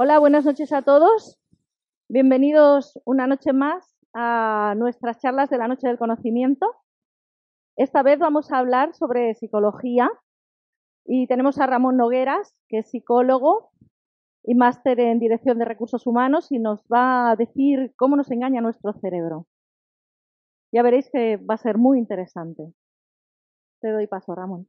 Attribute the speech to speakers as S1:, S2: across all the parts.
S1: Hola, buenas noches a todos. Bienvenidos una noche más a nuestras charlas de la Noche del Conocimiento. Esta vez vamos a hablar sobre psicología y tenemos a Ramón Nogueras, que es psicólogo y máster en Dirección de Recursos Humanos y nos va a decir cómo nos engaña nuestro cerebro. Ya veréis que va a ser muy interesante. Te doy paso, Ramón.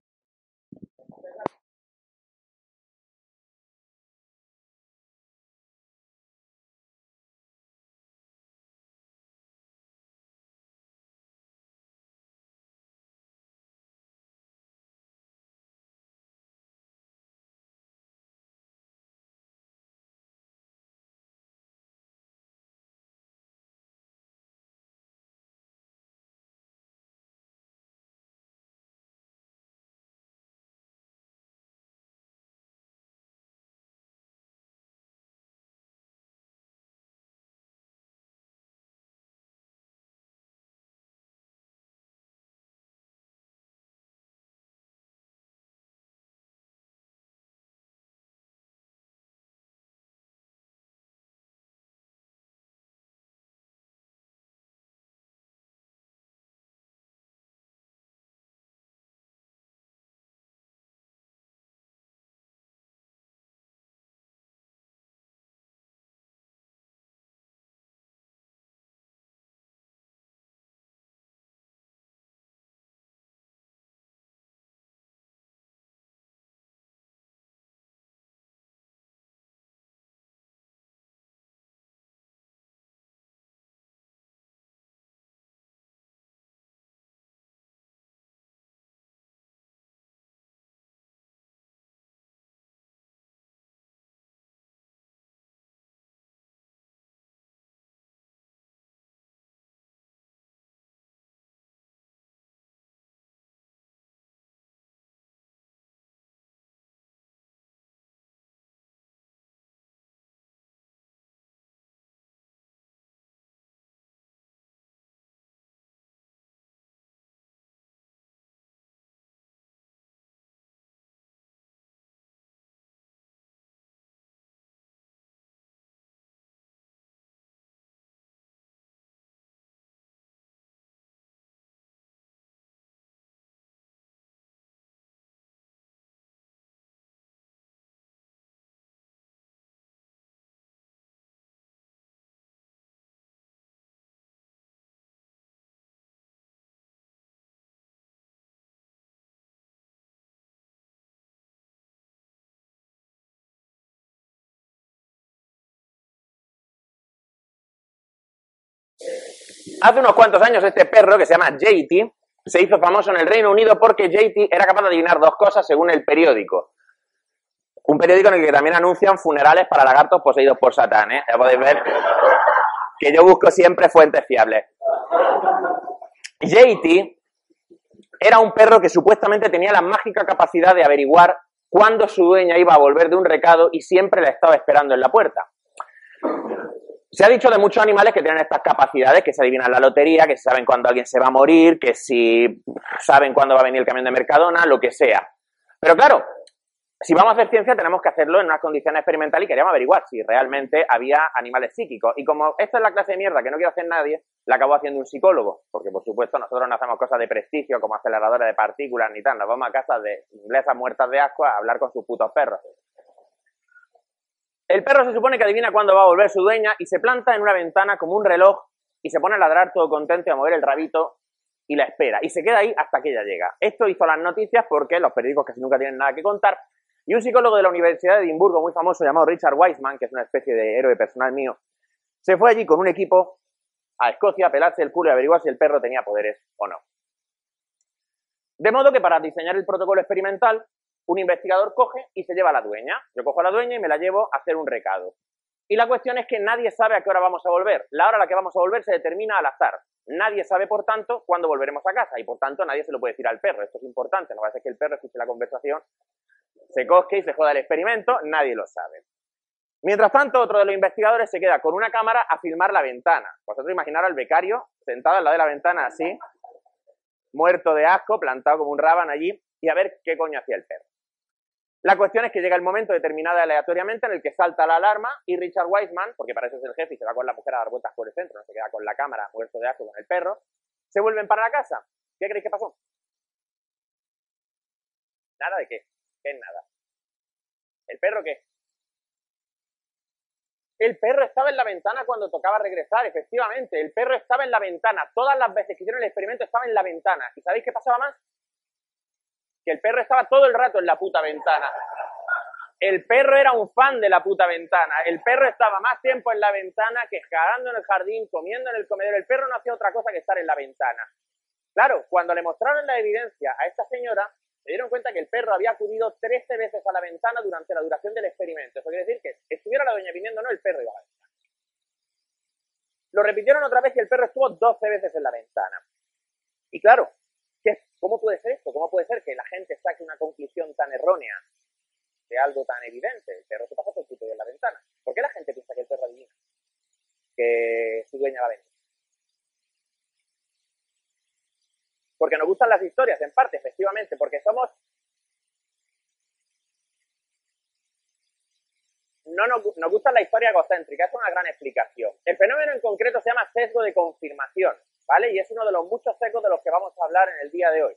S2: Hace unos cuantos años este perro, que se llama JT, se hizo famoso en el Reino Unido porque JT era capaz de adivinar dos cosas según el periódico. Un periódico en el que también anuncian funerales para lagartos poseídos por Satán, ¿eh? Ya podéis ver que yo busco siempre fuentes fiables. JT era un perro que supuestamente tenía la mágica capacidad de averiguar cuándo su dueña iba a volver de un recado y siempre la estaba esperando en la puerta. Se ha dicho de muchos animales que tienen estas capacidades, que se adivinan la lotería, que saben cuándo alguien se va a morir, que si saben cuándo va a venir el camión de Mercadona, lo que sea. Pero claro, si vamos a hacer ciencia tenemos que hacerlo en unas condiciones experimentales y queríamos averiguar si realmente había animales psíquicos. Y como esta es la clase de mierda que no quiere hacer nadie, la acabó haciendo un psicólogo. Porque por supuesto nosotros no hacemos cosas de prestigio como aceleradores de partículas ni tal. Nos vamos a casa de inglesas muertas de asco a hablar con sus putos perros. El perro se supone que adivina cuándo va a volver su dueña y se planta en una ventana como un reloj y se pone a ladrar todo contento y a mover el rabito y la espera. Y se queda ahí hasta que ella llega. Esto hizo las noticias porque los periódicos casi nunca tienen nada que contar. Y un psicólogo de la Universidad de Edimburgo muy famoso llamado Richard Wiseman, que es una especie de héroe personal mío, se fue allí con un equipo a Escocia a pelarse el culo y averiguar si el perro tenía poderes o no. De modo que para diseñar el protocolo experimental un investigador coge y se lleva a la dueña. Yo cojo a la dueña y me la llevo a hacer un recado. Y la cuestión es que nadie sabe a qué hora vamos a volver. La hora a la que vamos a volver se determina al azar. Nadie sabe, por tanto, cuándo volveremos a casa y, por tanto, nadie se lo puede decir al perro. Esto es importante. No va a ser que el perro escuche la conversación, se cosque y se joda el experimento. Nadie lo sabe. Mientras tanto, otro de los investigadores se queda con una cámara a filmar la ventana. Vosotros imaginaros al becario sentado al lado de la ventana así, muerto de asco, plantado como un raban allí, y a ver qué coño hacía el perro. La cuestión es que llega el momento determinado aleatoriamente en el que salta la alarma y Richard Wiseman, porque para eso es el jefe y se va con la mujer a dar vueltas por el centro, no se queda con la cámara muerto de asco con el perro, se vuelven para la casa. ¿Qué creéis que pasó? ¿Nada de qué? ¿Qué es nada? ¿El perro qué? El perro estaba en la ventana cuando tocaba regresar, efectivamente. El perro estaba en la ventana. Todas las veces que hicieron el experimento estaba en la ventana. ¿Y sabéis qué pasaba más? Que el perro estaba todo el rato en la puta ventana. El perro era un fan de la puta ventana. El perro estaba más tiempo en la ventana que cagando en el jardín, comiendo en el comedor. El perro no hacía otra cosa que estar en la ventana. Claro, cuando le mostraron la evidencia a esta señora, se dieron cuenta que el perro había acudido 13 veces a la ventana durante la duración del experimento. Eso quiere decir que estuviera la doña viniendo, no, el perro iba a la ventana. Lo repitieron otra vez y el perro estuvo 12 veces en la ventana. Y claro, ¿qué, ¿cómo puede ser esto? ¿Cómo puede ser que la gente saque una conclusión tan errónea de algo tan evidente? El perro se pasó por el en la ventana. ¿Por qué la gente piensa que el perro adivina? Que su dueña va a venir. porque nos gustan las historias, en parte, efectivamente, porque somos... No nos, nos gusta la historia egocéntrica, es una gran explicación. El fenómeno en concreto se llama sesgo de confirmación, ¿vale? Y es uno de los muchos sesgos de los que vamos a hablar en el día de hoy.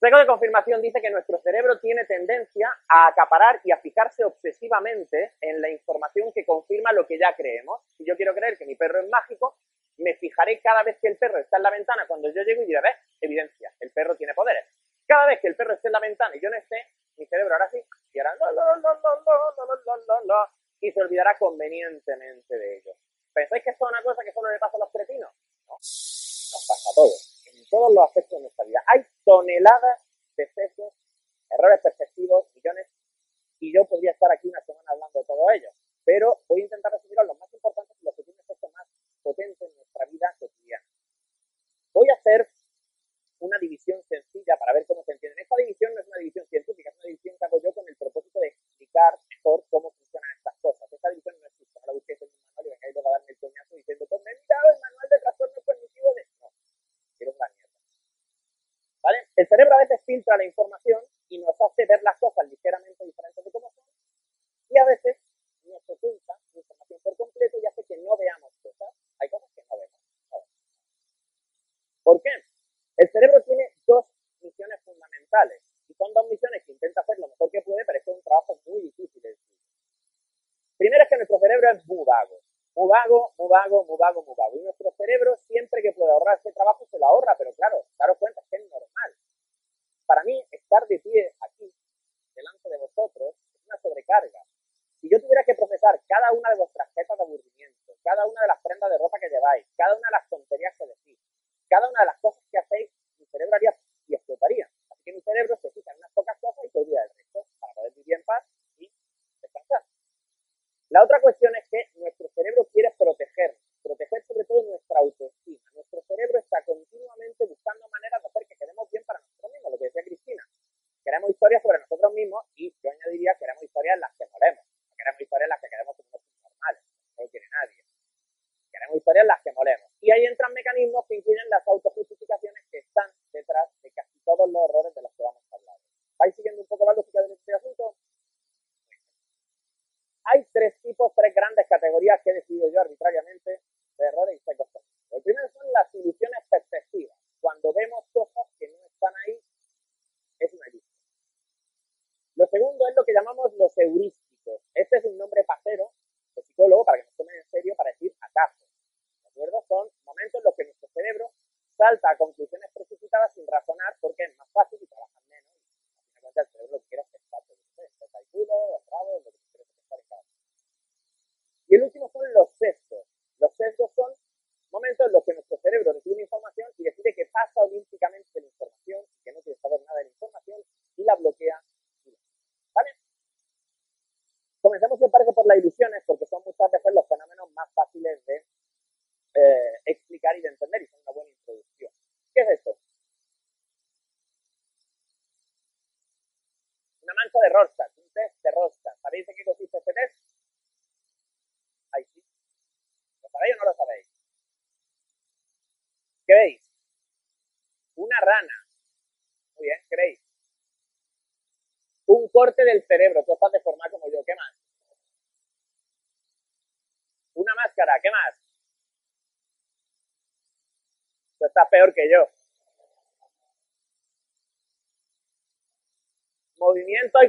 S2: Sesgo de confirmación dice que nuestro cerebro tiene tendencia a acaparar y a fijarse obsesivamente en la información que confirma lo que ya creemos. Si yo quiero creer que mi perro es mágico, me fijaré cada vez que el perro está en la ventana cuando yo llego y diré, ¿ves? Evidencia, el perro tiene poderes. Cada vez que el perro esté en la ventana y yo no esté, mi cerebro ahora sí, y hará y se olvidará convenientemente de ello. ¿Pensáis que esto es una cosa que solo le pasa a los cretinos? No, nos pasa a todos, en todos los aspectos de nuestra vida. Hay toneladas de sesos, errores perceptivos, millones, y yo podría estar aquí una semana hablando de todo ello. Pero voy a intentar resumir los más importantes y los que tienen efecto más potente en nuestra vida cotidiana. Voy a hacer una división sencilla para ver cómo se entiende. Esta división no es una división científica, es una división que hago yo con el propósito de explicar mejor cómo funcionan estas cosas. Esta división no existe, no la busquéis en un manual y vengáis a darme el coñazo diciendo, pues me he mirado el manual de trastorno cognitivo de... No, quiero una mierda. ¿Vale? El cerebro a veces filtra la información y nos hace ver las cosas ligeramente diferentes de cómo son y a veces nos oculta información por completo y hace que no veamos cosas hay cosas que no vemos. ¿Por qué? El cerebro tiene dos misiones fundamentales y son dos misiones que intenta hacer lo mejor que puede, pero es un trabajo muy difícil. Primero es que nuestro cerebro es muy vago, muy vago, muy vago, muy vago. Y nuestro cerebro siempre que puede ahorrarse trabajo se lo ahorra, pero claro, daros cuenta que es normal. Para mí, estar de pie aquí, delante de vosotros, es una sobrecarga. Si yo tuviera que procesar cada una de vuestras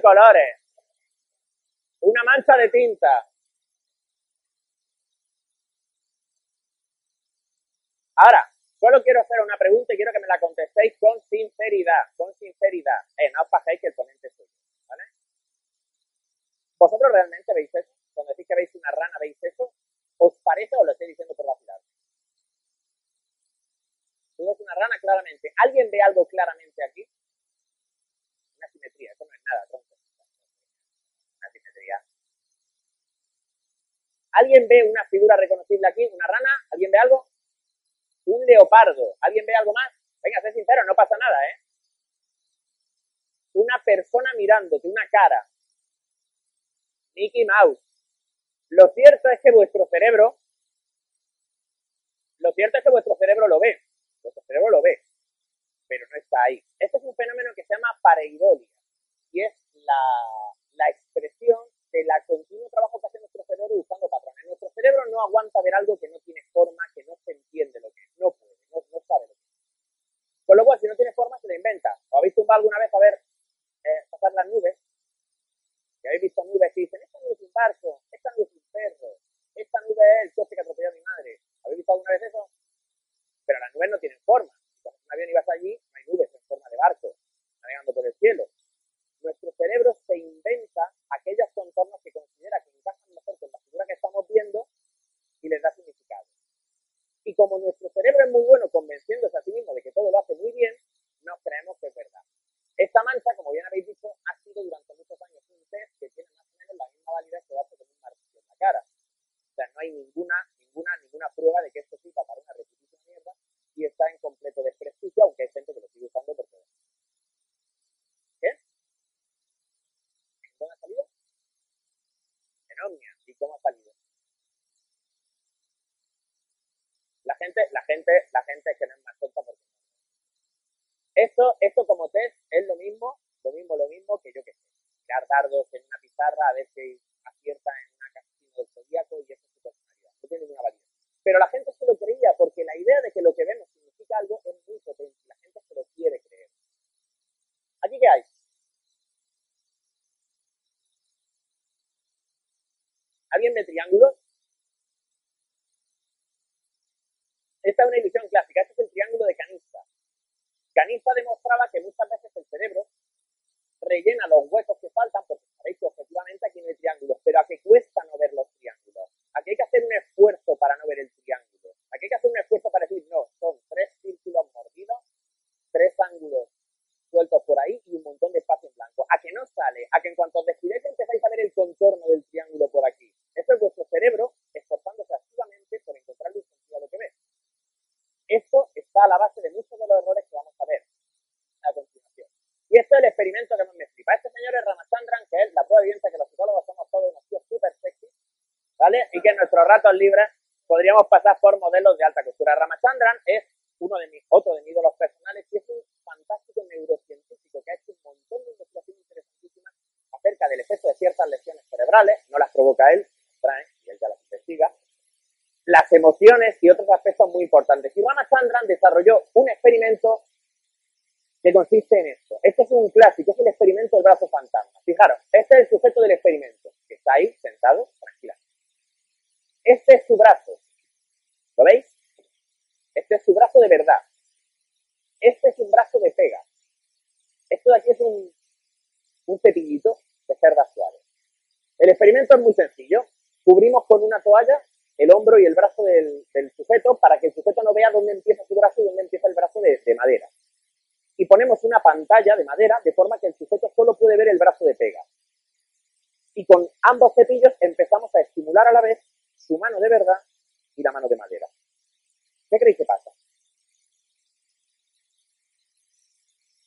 S2: Colores. Una mancha de tinta. Ahora, solo quiero hacer una pregunta y quiero que me la contestéis con sinceridad, con sinceridad. Eh, no os paséis que el ponente soy ¿vale? ¿Vosotros realmente veis eso? Cuando decís que veis una rana, ¿veis eso? ¿Os parece o lo estoy diciendo por vacilar? Tú ves una rana claramente. ¿Alguien ve algo claramente aquí? Una simetría, eso no es nada, tronco. Una simetría. ¿Alguien ve una figura reconocible aquí? ¿Una rana? ¿Alguien ve algo? Un leopardo. ¿Alguien ve algo más? Venga, sé sincero, no pasa nada, ¿eh? Una persona mirándote, una cara. Mickey Mouse. Lo cierto es que vuestro cerebro, lo cierto es que vuestro cerebro lo ve. Vuestro cerebro lo ve, pero no está ahí. Este es un fenómeno que se llama pareidolia y es la, la expresión de la continuo trabajo que hace nuestro cerebro buscando patrones. Nuestro cerebro no aguanta ver algo que no tiene forma, que no se entiende lo que es, no puede, no, sabe lo que es. Con lo cual, si no tiene forma, se lo inventa. ¿O habéis tumbado alguna vez a ver eh, pasar las nubes? Y habéis visto nubes y dicen, esta nube es un barco, esta nube es un perro, esta nube es el coche que atropelló a mi madre. ¿Habéis visto alguna vez eso? Pero las nubes no tienen forma. Cuando un avión ibas allí, hay nubes en forma de barco, navegando por el cielo nuestro cerebro se inventa aquellos contornos que considera que encajan mejor con la figura que estamos viendo y les da significado. Y como nuestro cerebro es muy bueno convenciéndose a sí mismo de que todo lo hace muy bien, nos creemos que es verdad. Esta mancha, como bien habéis dicho, ha sido durante muchos años un test que tiene más o menos la misma validez que darse con un martillo en la cara. O sea, no hay ninguna, ninguna, ninguna prueba de que esto sirva para una repetición mierda y está en completo desprestigio, aunque hay gente que lo sigue usando porque ¿Dónde ha salido? En Omnia. ¿Y cómo ha salido? La gente, la gente, la gente que no es más tonta porque esto, esto como test es lo mismo, lo mismo, lo mismo que yo que sé, tirar dardos en una pizarra a ver si acierta en una casilla del zodíaco y eso es su personalidad. No tiene ninguna validez. Pero la gente se lo creía porque la idea de que lo que vemos significa algo es muy potente. La gente se lo quiere creer. ¿Aquí qué hay? ¿Alguien de triángulos? Esta es una ilusión clásica, este es el triángulo de Canista. Canista demostraba que muchas veces el cerebro rellena los huecos que faltan, porque sabéis que objetivamente aquí no hay triángulos, pero a qué cuesta no ver los triángulos. Aquí hay que hacer un esfuerzo para no ver el triángulo. Aquí hay que hacer un esfuerzo para decir, no, son tres círculos mordidos, tres ángulos sueltos por ahí y un montón de espacio en blanco. A que no sale, a que en cuanto os descuidéis empezáis a ver el contorno del triángulo por aquí. Esto es vuestro cerebro esforzándose activamente por encontrarle un sentido a lo que ve. Esto está a la base de muchos de los errores que vamos a ver a continuación. Y esto es el experimento que más me flipa. Este señor es Ramachandran, que es la prueba evidente que los psicólogos somos todos unos tíos súper sexy, ¿vale? Y que en nuestros ratos libres podríamos pasar por modelos de alta costura. Ramachandran es uno de mis, otro de mis ídolos personales y es un fantástico neurocientífico que ha hecho un montón de investigaciones interesantísimas acerca del efecto de ciertas lesiones cerebrales, no las provoca él, traen, y él ya las investiga, las emociones y otros aspectos muy importantes. Y Ramachandran desarrolló un experimento que consiste en esto. Este es un clásico, es el experimento del brazo fantasma. Fijaros, este es el sujeto del experimento, que está ahí sentado, tranquila. Este es su brazo. ¿Lo veis? Este es su brazo de verdad. Este es un brazo de pega. Esto de aquí es un, un cepillito de cerdas suaves. El experimento es muy sencillo. Cubrimos con una toalla el hombro y el brazo del, del, sujeto para que el sujeto no vea dónde empieza su brazo y dónde empieza el brazo de, de, madera. Y ponemos una pantalla de madera de forma que el sujeto solo puede ver el brazo de pega. Y con ambos cepillos empezamos a estimular a la vez su mano de verdad y la mano de madera. ¿Qué creéis que pasa?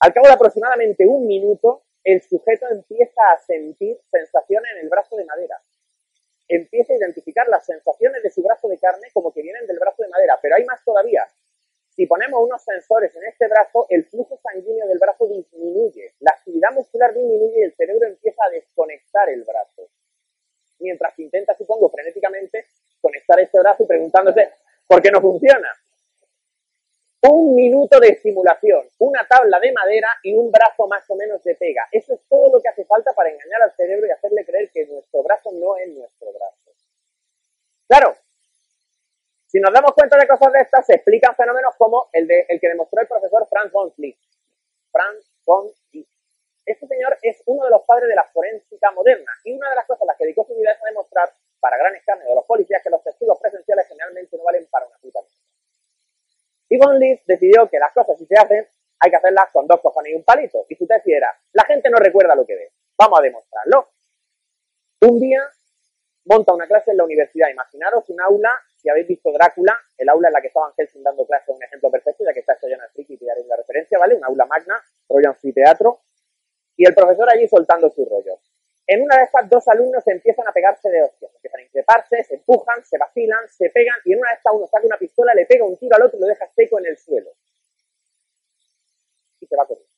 S2: Al aproximadamente un minuto, el sujeto empieza a sentir sensaciones en el brazo de madera. Empieza a identificar las sensaciones de su brazo de carne como que vienen del brazo de madera. Pero hay más todavía. si ponemos unos sensores en este brazo, el flujo sanguíneo del brazo disminuye, la actividad muscular disminuye y el cerebro empieza a desconectar el brazo. Mientras que intenta, supongo, frenéticamente conectar este brazo y preguntándose por qué no funciona. Un minuto de estimulación, de madera y un brazo más o menos de pega. Eso es todo lo que hace falta para engañar al cerebro y hacerle creer que nuestro brazo no es nuestro brazo. Claro, si nos damos cuenta de cosas de estas, se explican fenómenos como el, de, el que demostró el profesor Franz von Schlick. Franz von Schlick. Este señor es uno de los padres de la forénsica moderna y una de las cosas a las que dedicó su vida es a demostrar para gran escándalo de los policías que los testigos presenciales generalmente no valen para una puta y Von Leaf decidió que las cosas si se hacen, hay que hacerlas con dos cojones y un palito. Y su tesis era, la gente no recuerda lo que ve. Vamos a demostrarlo. Un día monta una clase en la universidad. Imaginaros un aula, si habéis visto Drácula, el aula en la que estaban Helsing dando clase un ejemplo perfecto, ya que está hecho lleno de friki y daréis la referencia, ¿vale? Un aula magna, rollo anfiteatro. Y el profesor allí soltando su rollo. En una de estas, dos alumnos empiezan a pegarse de hostias, empiezan a increparse, se empujan, se vacilan, se pegan, y en una de estas uno saca una pistola, le pega un tiro al otro y lo deja seco en el suelo. Y se va corriendo.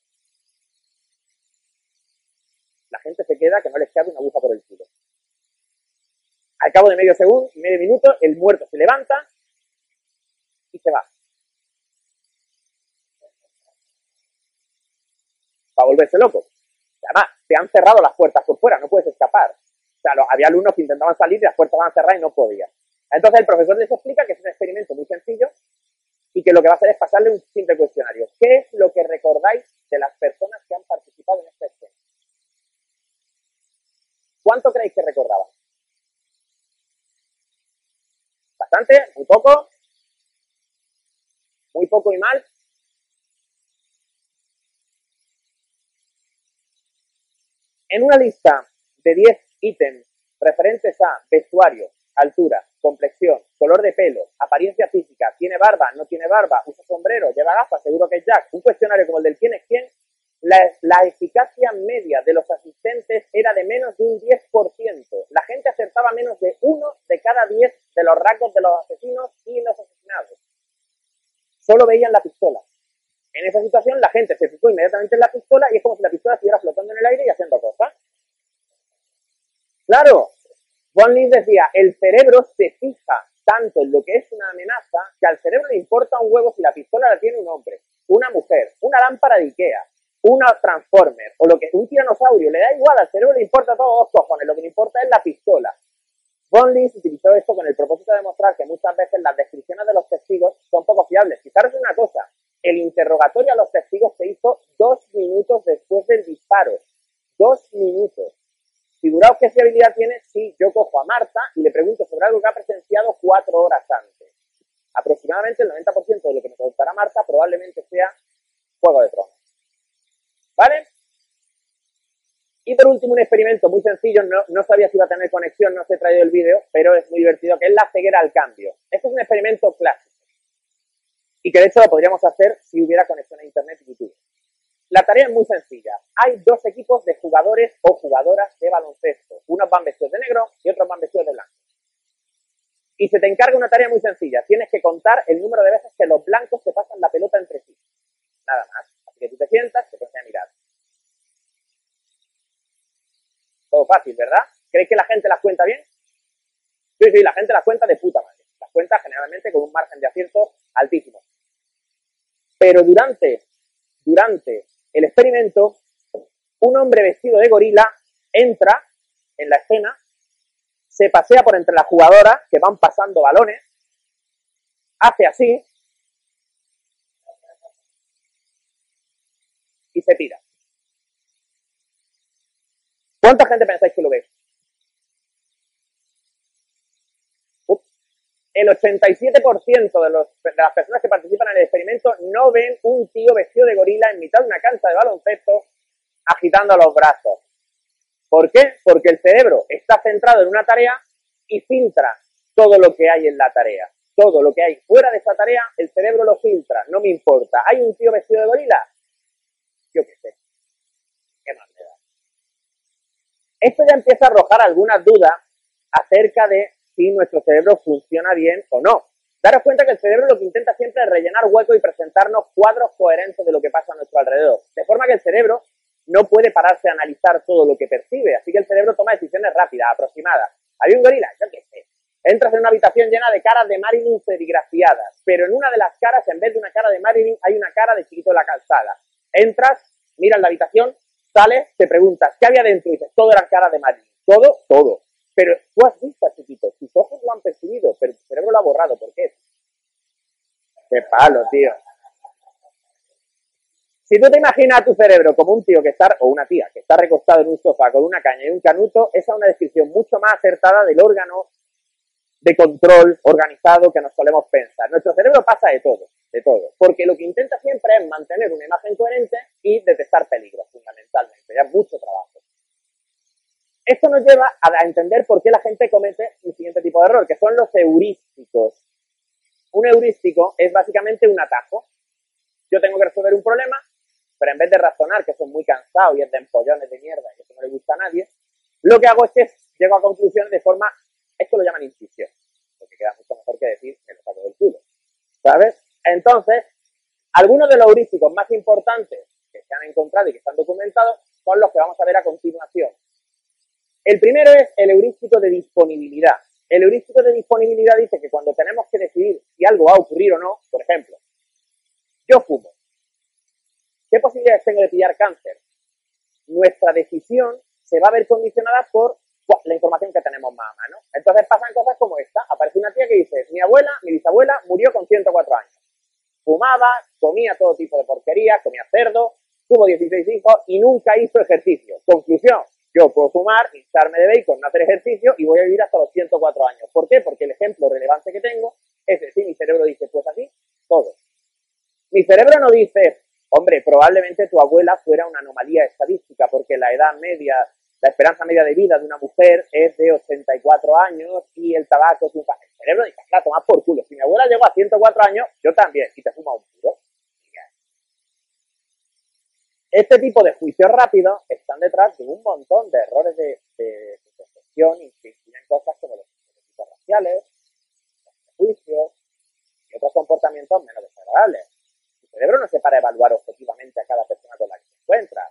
S2: La gente queda que no les queda una aguja por el tiro. Al cabo de medio segundo, medio minuto, el muerto se levanta y se va. Para volverse loco. Además, te han cerrado las puertas por fuera, no puedes escapar. O sea, había alumnos que intentaban salir y las puertas estaban cerradas y no podían. Entonces el profesor les explica que es un experimento muy sencillo y que lo que va a hacer es pasarle un simple cuestionario. ¿Qué es lo que recordáis de las personas que han participado en este escena? ¿Cuánto creéis que recordaban? ¿Bastante? ¿Muy poco? ¿Muy poco y mal? En una lista de 10 ítems referentes a vestuario, altura, complexión, color de pelo, apariencia física, tiene barba, no tiene barba, usa sombrero, lleva gafas, seguro que es Jack, un cuestionario como el del quién es quién, la, la, eficacia media de los asistentes era de menos de un 10%. La gente acertaba menos de uno de cada 10 de los rasgos de los asesinos y los asesinados. Solo veían la pistola. En esa situación la gente se fijó inmediatamente en la pistola y es como si la pistola estuviera flotando en el aire y haciendo cosas. Claro, Von Lee decía, el cerebro se fija tanto en lo que es una amenaza que al cerebro le importa un huevo si la pistola la tiene un hombre, una mujer, una lámpara de Ikea, una Transformer o lo que un tiranosaurio, le da igual, al cerebro le importa todo dos cojones, lo que le importa es la pistola. Von Lee utilizó esto con el propósito de demostrar que muchas veces las descripciones de los testigos son poco fiables. Fijaros una cosa, el interrogatorio a los testigos se hizo dos minutos después del disparo. Dos minutos. Figuraos qué fiabilidad tiene si yo cojo a Marta y le pregunto sobre algo que ha presenciado cuatro horas antes. Aproximadamente el 90% de lo que me contará Marta probablemente sea Juego de Tronos. ¿Vale? Y por último, un experimento muy sencillo, no, sabía si iba a tener conexión, no os he traído el vídeo, pero es muy divertido, que es la ceguera al cambio. Este es un experimento clásico y que de hecho lo podríamos hacer si hubiera conexión a Internet y YouTube. La tarea es muy sencilla. Hay dos equipos de jugadores o jugadoras de baloncesto. Unos van vestidos de negro y otros van vestidos de blanco. Y se te encarga una tarea muy sencilla. Tienes que contar el número de veces que los blancos se pasan la pelota entre sí. Nada más. Que te sientas, te pones a mirar. Todo fácil, ¿verdad? ¿Creéis que la gente las cuenta bien? Sí, sí, la gente las cuenta de puta madre. Las cuenta generalmente con un margen de acierto altísimo. Pero durante, durante el experimento, un hombre vestido de gorila entra en la escena, se pasea por entre las jugadoras que van pasando balones, hace así y se tira. ¿Cuánta gente pensáis que lo ve? el 87% de, los, de las personas que participan en el experimento no ven un tío vestido de gorila en mitad de una cancha de baloncesto agitando los brazos. ¿Por qué? Porque el cerebro está centrado en una tarea y filtra todo lo que hay en la tarea. Todo lo que hay fuera de esa tarea, el cerebro lo filtra, no me importa. ¿Hay un tío vestido de gorila? Yo qué sé. ¿Qué más me da? Esto ya empieza a arrojar algunas dudas acerca de si nuestro cerebro funciona bien o no. Daros cuenta que el cerebro lo que intenta siempre es rellenar huecos y presentarnos cuadros coherentes de lo que pasa a nuestro alrededor. De forma que el cerebro no puede pararse a analizar todo lo que percibe, así que el cerebro toma decisiones rápidas, aproximadas. Había un gorila, yo qué sé. Entras en una habitación llena de caras de Marilyn serigrafiadas, pero en una de las caras, en vez de una cara de Marilyn, hay una cara de chiquito de la calzada. Entras, miras la habitación, sales, te preguntas, ¿qué había dentro? Y dices, todo eran caras de Marilyn. Todo, todo. Pero tú has visto a chiquito, tus ojos lo han percibido, pero tu cerebro lo ha borrado. ¿Por qué? Qué palo, tío. Si tú te imaginas a tu cerebro como un tío que está, o una tía, que está recostado en un sofá con una caña y un canuto, esa es una descripción mucho más acertada del órgano de control organizado que nos solemos pensar. Nuestro cerebro pasa de todo, de todo, porque lo que intenta siempre es mantener una imagen coherente y detectar peligros, fundamentalmente. Ya mucho trabajo. Esto nos lleva a entender por qué la gente comete el siguiente tipo de error, que son los heurísticos. Un heurístico es básicamente un atajo. Yo tengo que resolver un problema, pero en vez de razonar, que son muy cansados y es de empollones de mierda y eso no le gusta a nadie, lo que hago es que llego a conclusiones de forma, esto lo llaman intuición, porque queda mucho mejor que decir que lo saco del culo. ¿Sabes? Entonces, algunos de los heurísticos más importantes que se han encontrado y que están documentados son los que vamos a ver a continuación. El primero es el heurístico de disponibilidad. El heurístico de disponibilidad dice que cuando tenemos que decidir si algo va a ocurrir o no, por ejemplo, yo fumo. ¿Qué posibilidades tengo de pillar cáncer? Nuestra decisión se va a ver condicionada por la información que tenemos más a mano. Entonces pasan cosas como esta. Aparece una tía que dice, mi abuela, mi bisabuela, murió con 104 años. Fumaba, comía todo tipo de porquerías, comía cerdo, tuvo 16 hijos y nunca hizo ejercicio. Conclusión, yo puedo fumar, hincharme de bacon, no hacer ejercicio y voy a vivir hasta los 104 años. ¿Por qué? Porque el ejemplo relevante que tengo es decir, mi cerebro dice, pues así, todo. Mi cerebro no dice, hombre, probablemente tu abuela fuera una anomalía estadística porque la edad media, la esperanza media de vida de una mujer es de 84 años y el tabaco es un... El cerebro dice, claro, toma por culo. Si mi abuela llegó a 104 años, yo también, y te fuma un puro. Este tipo de juicios rápidos están detrás de un montón de errores de, percepción y que incluyen cosas como los raciales, los prejuicios y otros comportamientos menos desagradables. Tu cerebro no se para evaluar objetivamente a cada persona con la que se encuentra.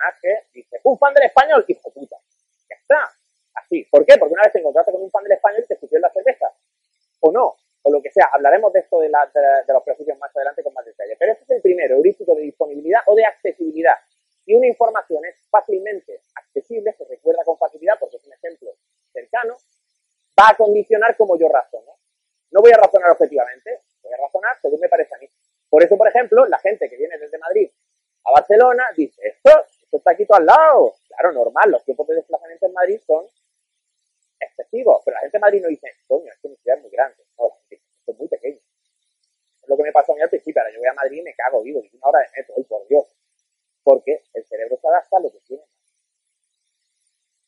S2: Personaje dice, un fan del español, hijo puta. Ya está. Así. ¿Por qué? Porque una vez te encontraste con un fan del español y te subió la cerveza. O no o lo que sea. Hablaremos de esto de, los prejuicios más adelante con más detalle. Pero este es el primero, heurístico de disponibilidad o de accesibilidad. Si una información es fácilmente accesible, se recuerda con facilidad porque es un ejemplo cercano, va a condicionar como yo razono. No voy a razonar objetivamente, voy a razonar según me parece a mí. Por eso, por ejemplo, la gente que viene desde Madrid a Barcelona dice, esto, esto está aquí todo al lado. Claro, normal, los tiempos de desplazamiento en Madrid son excesivos, pero la gente de Madrid no dice, coño, es que mi ciudad es muy grande. No, es muy pequeño. Es lo que me pasó a mí al principio, ahora yo voy a Madrid y me cago vivo, y una hora de metro, hoy por Dios. Porque el cerebro se adapta a lo que tiene.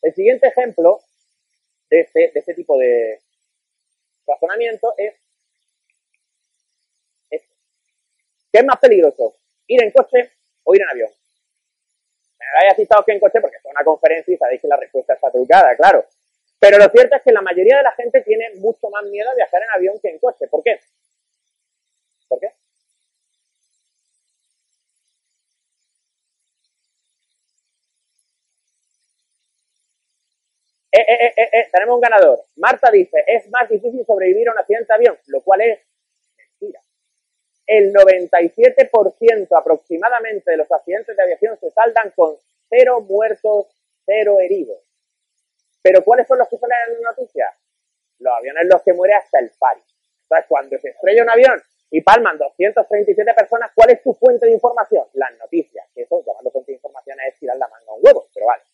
S2: El siguiente ejemplo de este, de este tipo de razonamiento es este. ¿Qué es más peligroso? ¿Ir en coche o ir en avión? Me habéis citado que en coche porque es una conferencia y sabéis que la respuesta está trucada, claro. Pero lo cierto es que la mayoría de la gente tiene mucho más miedo a viajar en avión que en coche. ¿Por qué? ¿Por qué? Eh, eh, eh, eh, tenemos un ganador. Marta dice, es más difícil sobrevivir a un accidente de avión, lo cual es. El 97% aproximadamente de los accidentes de aviación se saldan con cero muertos, cero heridos. Pero ¿cuáles son los que salen en la noticia? Los aviones los que muere hasta el pari. Entonces, cuando se estrella un avión y palman 237 personas, ¿cuál es tu fuente de información? Las noticias. Eso, llamando fuente de información, es tirar la manga a un huevo, pero vale.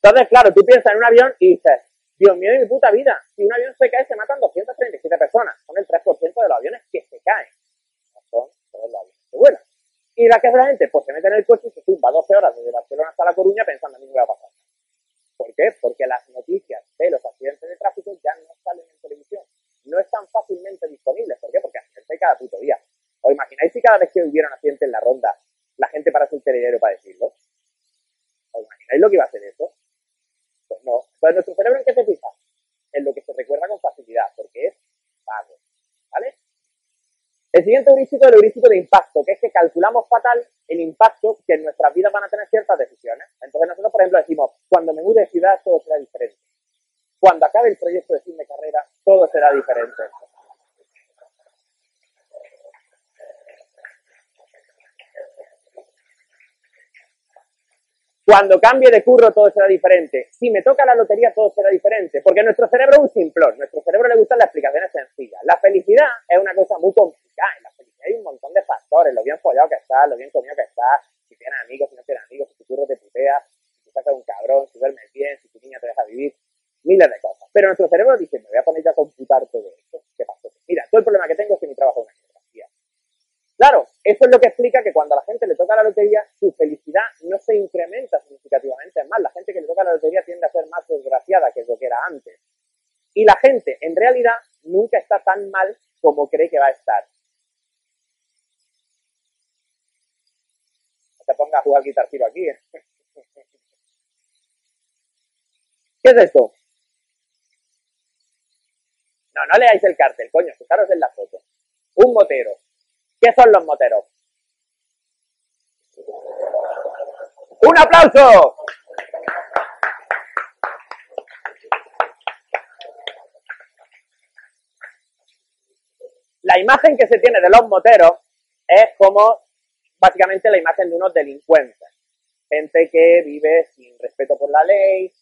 S2: Entonces, claro, tú piensas en un avión y dices, Dios mío de mi puta vida, si un avión se cae se matan 237 personas. Son el 3% de los aviones que se caen. No vuelan. ¿Y la que hace la gente? Pues se mete en el coche y se tumba 12 horas desde Barcelona hasta La Coruña pensando en mí me va a pasar. ¿Por qué? Porque las noticias de los accidentes de tráfico ya no salen en televisión. No están fácilmente disponibles. ¿Por qué? Porque accidentes hay cada puto día. ¿Os imagináis si cada vez que hubiera un accidente en la ronda, la gente para el telediario para decirlo? ¿Os imagináis lo que iba a hacer eso? Pues no. Entonces, ¿nuestro cerebro en qué se fija? En lo que se recuerda con facilidad, porque es. Siguiente heurístico es el heurístico de impacto, que es que calculamos fatal el impacto que en nuestras vidas van a tener ciertas decisiones. Entonces nosotros, por ejemplo, decimos, cuando me mude de ciudad todo será diferente. Cuando acabe el proyecto de fin de carrera, todo será diferente. Cuando cambie de curro todo será diferente. Si me toca la lotería todo será diferente. Porque nuestro cerebro es un simplón. Nuestro cerebro le gustan las explicaciones sencillas. La felicidad es una cosa muy complicada. En la felicidad hay un montón de factores. Lo bien follado que estás, lo bien comido que estás, si tienes amigos, si no tienes amigos, si tu curro te putea, si tu casa es un cabrón, si duermes bien, si tu niña te deja vivir. Miles de cosas. Pero nuestro cerebro dice, me voy a poner ya a computar todo esto. ¿Qué pasa? Mira, todo el problema que tengo es que mi trabajo es una Claro, eso es lo que explica que cuando a la gente le toca la lotería, su felicidad no se incrementa significativamente. Más, la gente que le toca la lotería tiende a ser más desgraciada que lo que era antes. Y la gente, en realidad, nunca está tan mal como cree que va a estar. Te ponga a jugar guitar tiro aquí. ¿eh? ¿Qué es esto? No, no leáis el cartel, coño, fijaros en la foto. Un motero, ¿Qué son los moteros? ¡Un aplauso! La imagen que se tiene de los moteros es como básicamente la imagen de unos delincuentes. Gente que vive sin respeto por la ley,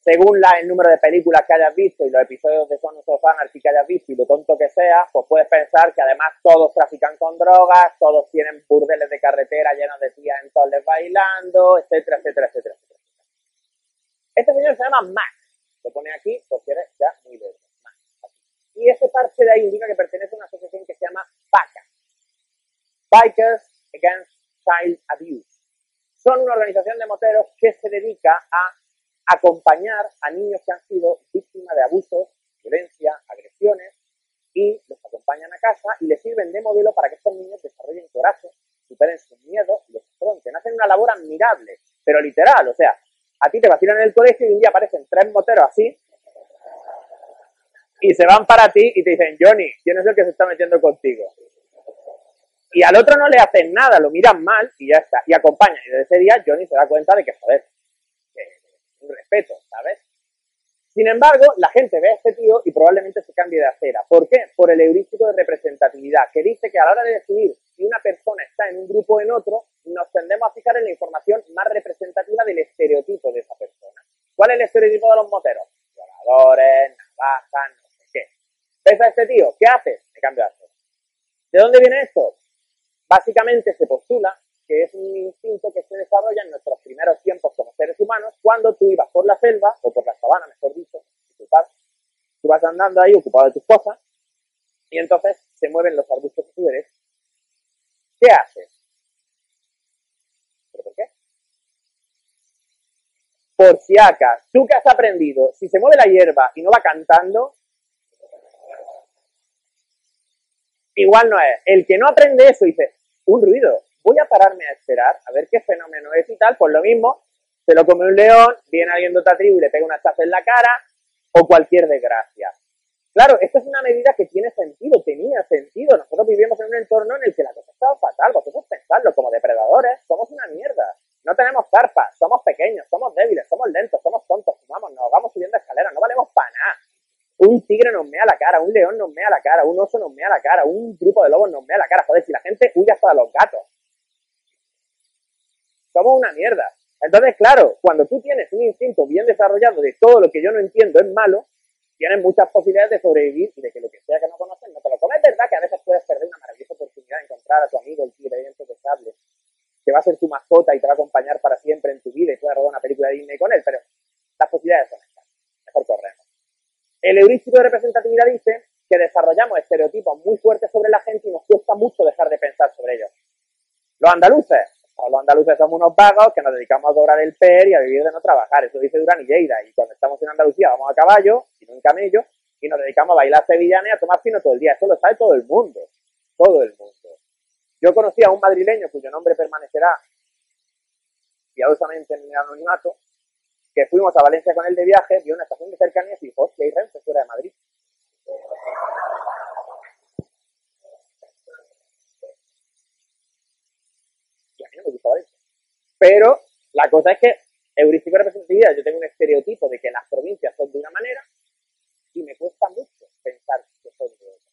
S2: según la, el número de películas que hayas visto y los episodios de Son of Anarchy que hayas visto y lo tonto que sea, pues puedes pensar que además todos trafican con drogas, todos tienen burdeles de carretera llenos de tías en toles bailando, etcétera, etcétera, etcétera, etcétera. Este señor se llama Max. Lo pone aquí porque eres ya muy lejos. Y ese parche de ahí indica que pertenece a una asociación que se llama PACA. Bikers Against Child Abuse. Son una organización de moteros que se dedica a acompañar a niños que han sido víctimas de abusos, violencia, agresiones, y los acompañan a casa y les sirven de modelo para que estos niños desarrollen coraje, superen sus miedos y los afronten. Hacen una labor admirable, pero literal, o sea, a ti te vacilan en el colegio y un día aparecen tres moteros así y se van para ti y te dicen, Johnny, ¿quién es el que se está metiendo contigo? Y al otro no le hacen nada, lo miran mal y ya está. Y acompañan. Y desde ese día Johnny se da cuenta de que, joder, respeto, ¿sabes? Sin embargo, la gente ve a este tío y probablemente se cambie de acera. ¿Por qué? Por el heurístico de representatividad, que dice que a la hora de decidir si una persona está en un grupo o en otro, nos tendemos a fijar en la información más representativa del estereotipo de esa persona. ¿Cuál es el estereotipo de los moteros? Violadores, navajas, no sé qué. ¿Ves a este tío? ¿Qué haces? Me cambio de acera. ¿De dónde viene esto? Básicamente se postula que es un instinto que se desarrolla en nuestros primeros tiempos como seres humanos, cuando tú ibas por la selva, o por la sabana, mejor dicho, tú vas andando ahí ocupado de tus cosas, y entonces se mueven los arbustos que tú eres. ¿Qué haces? ¿Pero por qué? Por si acá, tú que has aprendido, si se mueve la hierba y no va cantando, igual no es. El que no aprende eso dice, un ruido, voy a pararme a esperar a ver qué fenómeno es y tal, pues lo mismo, se lo come un león, viene alguien de otra tribu y le pega una chaza en la cara, o cualquier desgracia. Claro, esto es una medida que tiene sentido, tenía sentido. Nosotros vivimos en un entorno en el que la cosa estaba fatal. Vosotros pensadlo, como depredadores, somos una mierda. No tenemos carpas, somos pequeños, somos débiles, somos lentos, somos tontos, fumamos, nos vamos subiendo escaleras, no valemos para nada. Un tigre nos mea la cara, un león nos mea la cara, un oso nos mea la cara, un grupo de lobos nos mea la cara. Joder, si la gente huye hasta los gatos somos una mierda. Entonces, claro, cuando tú tienes un instinto bien desarrollado de todo lo que yo no entiendo es malo, tienes muchas posibilidades de sobrevivir y de que lo que sea que no conoces no te lo comes. Es verdad que a veces puedes perder una maravillosa oportunidad de encontrar a tu amigo, el tigre de sable, que va a ser tu mascota y te va a acompañar para siempre en tu vida y puedes rodar una película de Disney con él, pero las posibilidades son estas. Mejor corremos. El heurístico de representatividad dice que desarrollamos estereotipos muy fuertes sobre la gente y nos cuesta mucho dejar de pensar sobre ellos. Los andaluces, los andaluces somos unos vagos que nos dedicamos a cobrar el PER y a vivir de no trabajar. Eso dice Durán y Lleida. Y cuando estamos en Andalucía vamos a caballo, y no en camello, y nos dedicamos a bailar sevillanas y a tomar fino todo el día. Eso lo sabe todo el mundo. Todo el mundo. Yo conocí a un madrileño cuyo nombre permanecerá piadosamente en el anonimato, que fuimos a Valencia con él de viaje, vio una estación de cercanías y dijo, hostia, hay Renfe fuera de Madrid. Me gusta Valencia. Pero la cosa es que heurístico representatividad, yo tengo un estereotipo de que las provincias son de una manera y me cuesta mucho pensar que son de otra.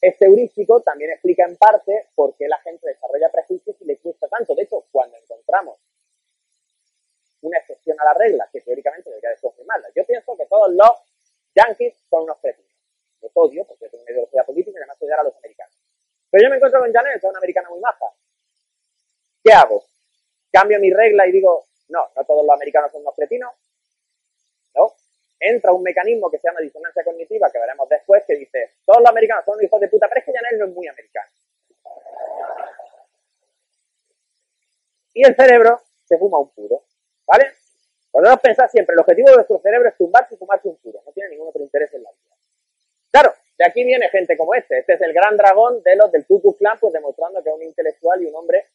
S2: Este heurístico también explica en parte por qué la gente desarrolla prejuicios y le cuesta tanto. De hecho, cuando encontramos una excepción a la regla, que teóricamente debería de confirmarla, yo pienso que todos los yankees son unos cretinos. Los odio porque tengo una ideología política y además odiar a los americanos. Pero yo me encuentro con Janet, que es una americana muy maja. ¿Qué hago? ¿Cambio mi regla y digo, no, no todos los americanos son unos cretinos? No. Entra un mecanismo que se llama disonancia cognitiva, que veremos después, que dice, todos los americanos son hijos de puta, pero es que Janet no es muy americano. Y el cerebro se fuma un puro, ¿vale? Podemos pensar siempre, el objetivo de nuestro cerebro es tumbarse y fumarse un puro, no tiene ningún otro interés en la vida. Claro, de aquí viene gente como este. Este es el gran dragón de los del Ku Klux Klan, pues demostrando que es un intelectual y un hombre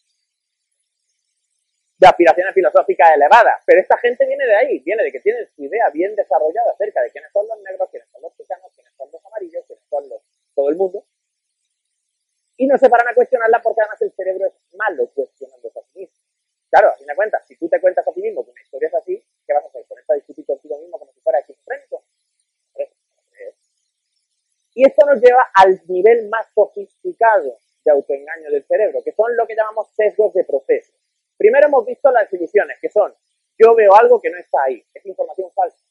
S2: de aspiraciones filosóficas elevadas. Pero esta gente viene de ahí, viene de que tienen su idea bien desarrollada acerca de quiénes son los negros, quiénes son los chicanos, quiénes son los amarillos, quiénes son los todo el mundo. Y no se paran a cuestionarla porque además el cerebro es malo cuestionando a sí mismo. Claro, a fin de cuentas, si tú te cuentas a ti mismo que una historia es así, ¿qué vas a hacer? ¿Ponerte a discutir contigo mismo como si fuera esquizofrénico? Y esto nos lleva al nivel más sofisticado de autoengaño del cerebro, que son lo que llamamos sesgos de proceso. Primero hemos visto las definiciones, que son yo veo algo que no está ahí, es información falsa.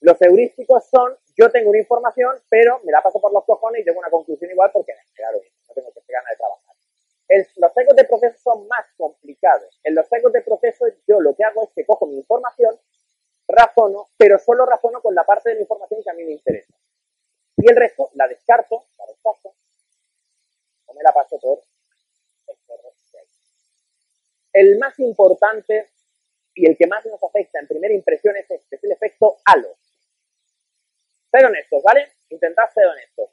S2: Los heurísticos son yo tengo una información, pero me la paso por los cojones y tengo una conclusión igual porque claro, no tengo que ganas de trabajar. los sesgos de proceso son más complicados. En los sesgos de proceso yo lo que hago es que cojo mi información, razono, pero solo razono con la parte de la información que a mí me interesa. Y el resto la descarto, la rechazo, o me la paso por el cerro de ahí. El más importante y el que más nos afecta en primera impresión es este, es el efecto halo. Ser honestos, ¿vale? Intentad ser honestos.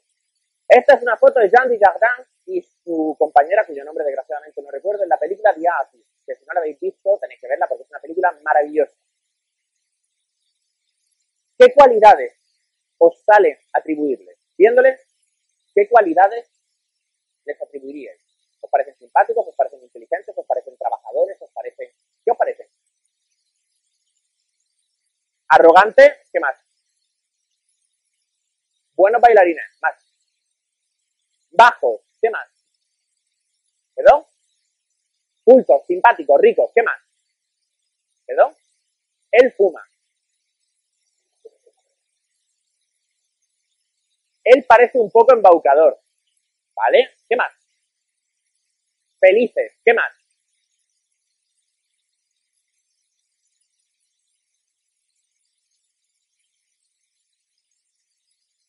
S2: Esta es una foto de Jean Dujardin y su compañera, cuyo nombre desgraciadamente no recuerdo, en la película The que si no la habéis visto tenéis que verla porque es una película maravillosa. ¿Qué cualidades os sale atribuirles? Viéndoles, ¿qué cualidades les atribuiríais? ¿Os parecen simpáticos? ¿Os parecen inteligentes? ¿Os parecen trabajadores? ¿Os parecen... ¿Qué os parecen? Arrogante, ¿qué más? Buenos bailarines, más. Bajos, ¿qué más? ¿Perdón? Cultos, simpáticos, ricos, ¿qué más? ¿Perdón? Él fuma. Él parece un poco embaucador. ¿Vale? ¿Qué más? Felices. ¿Qué más?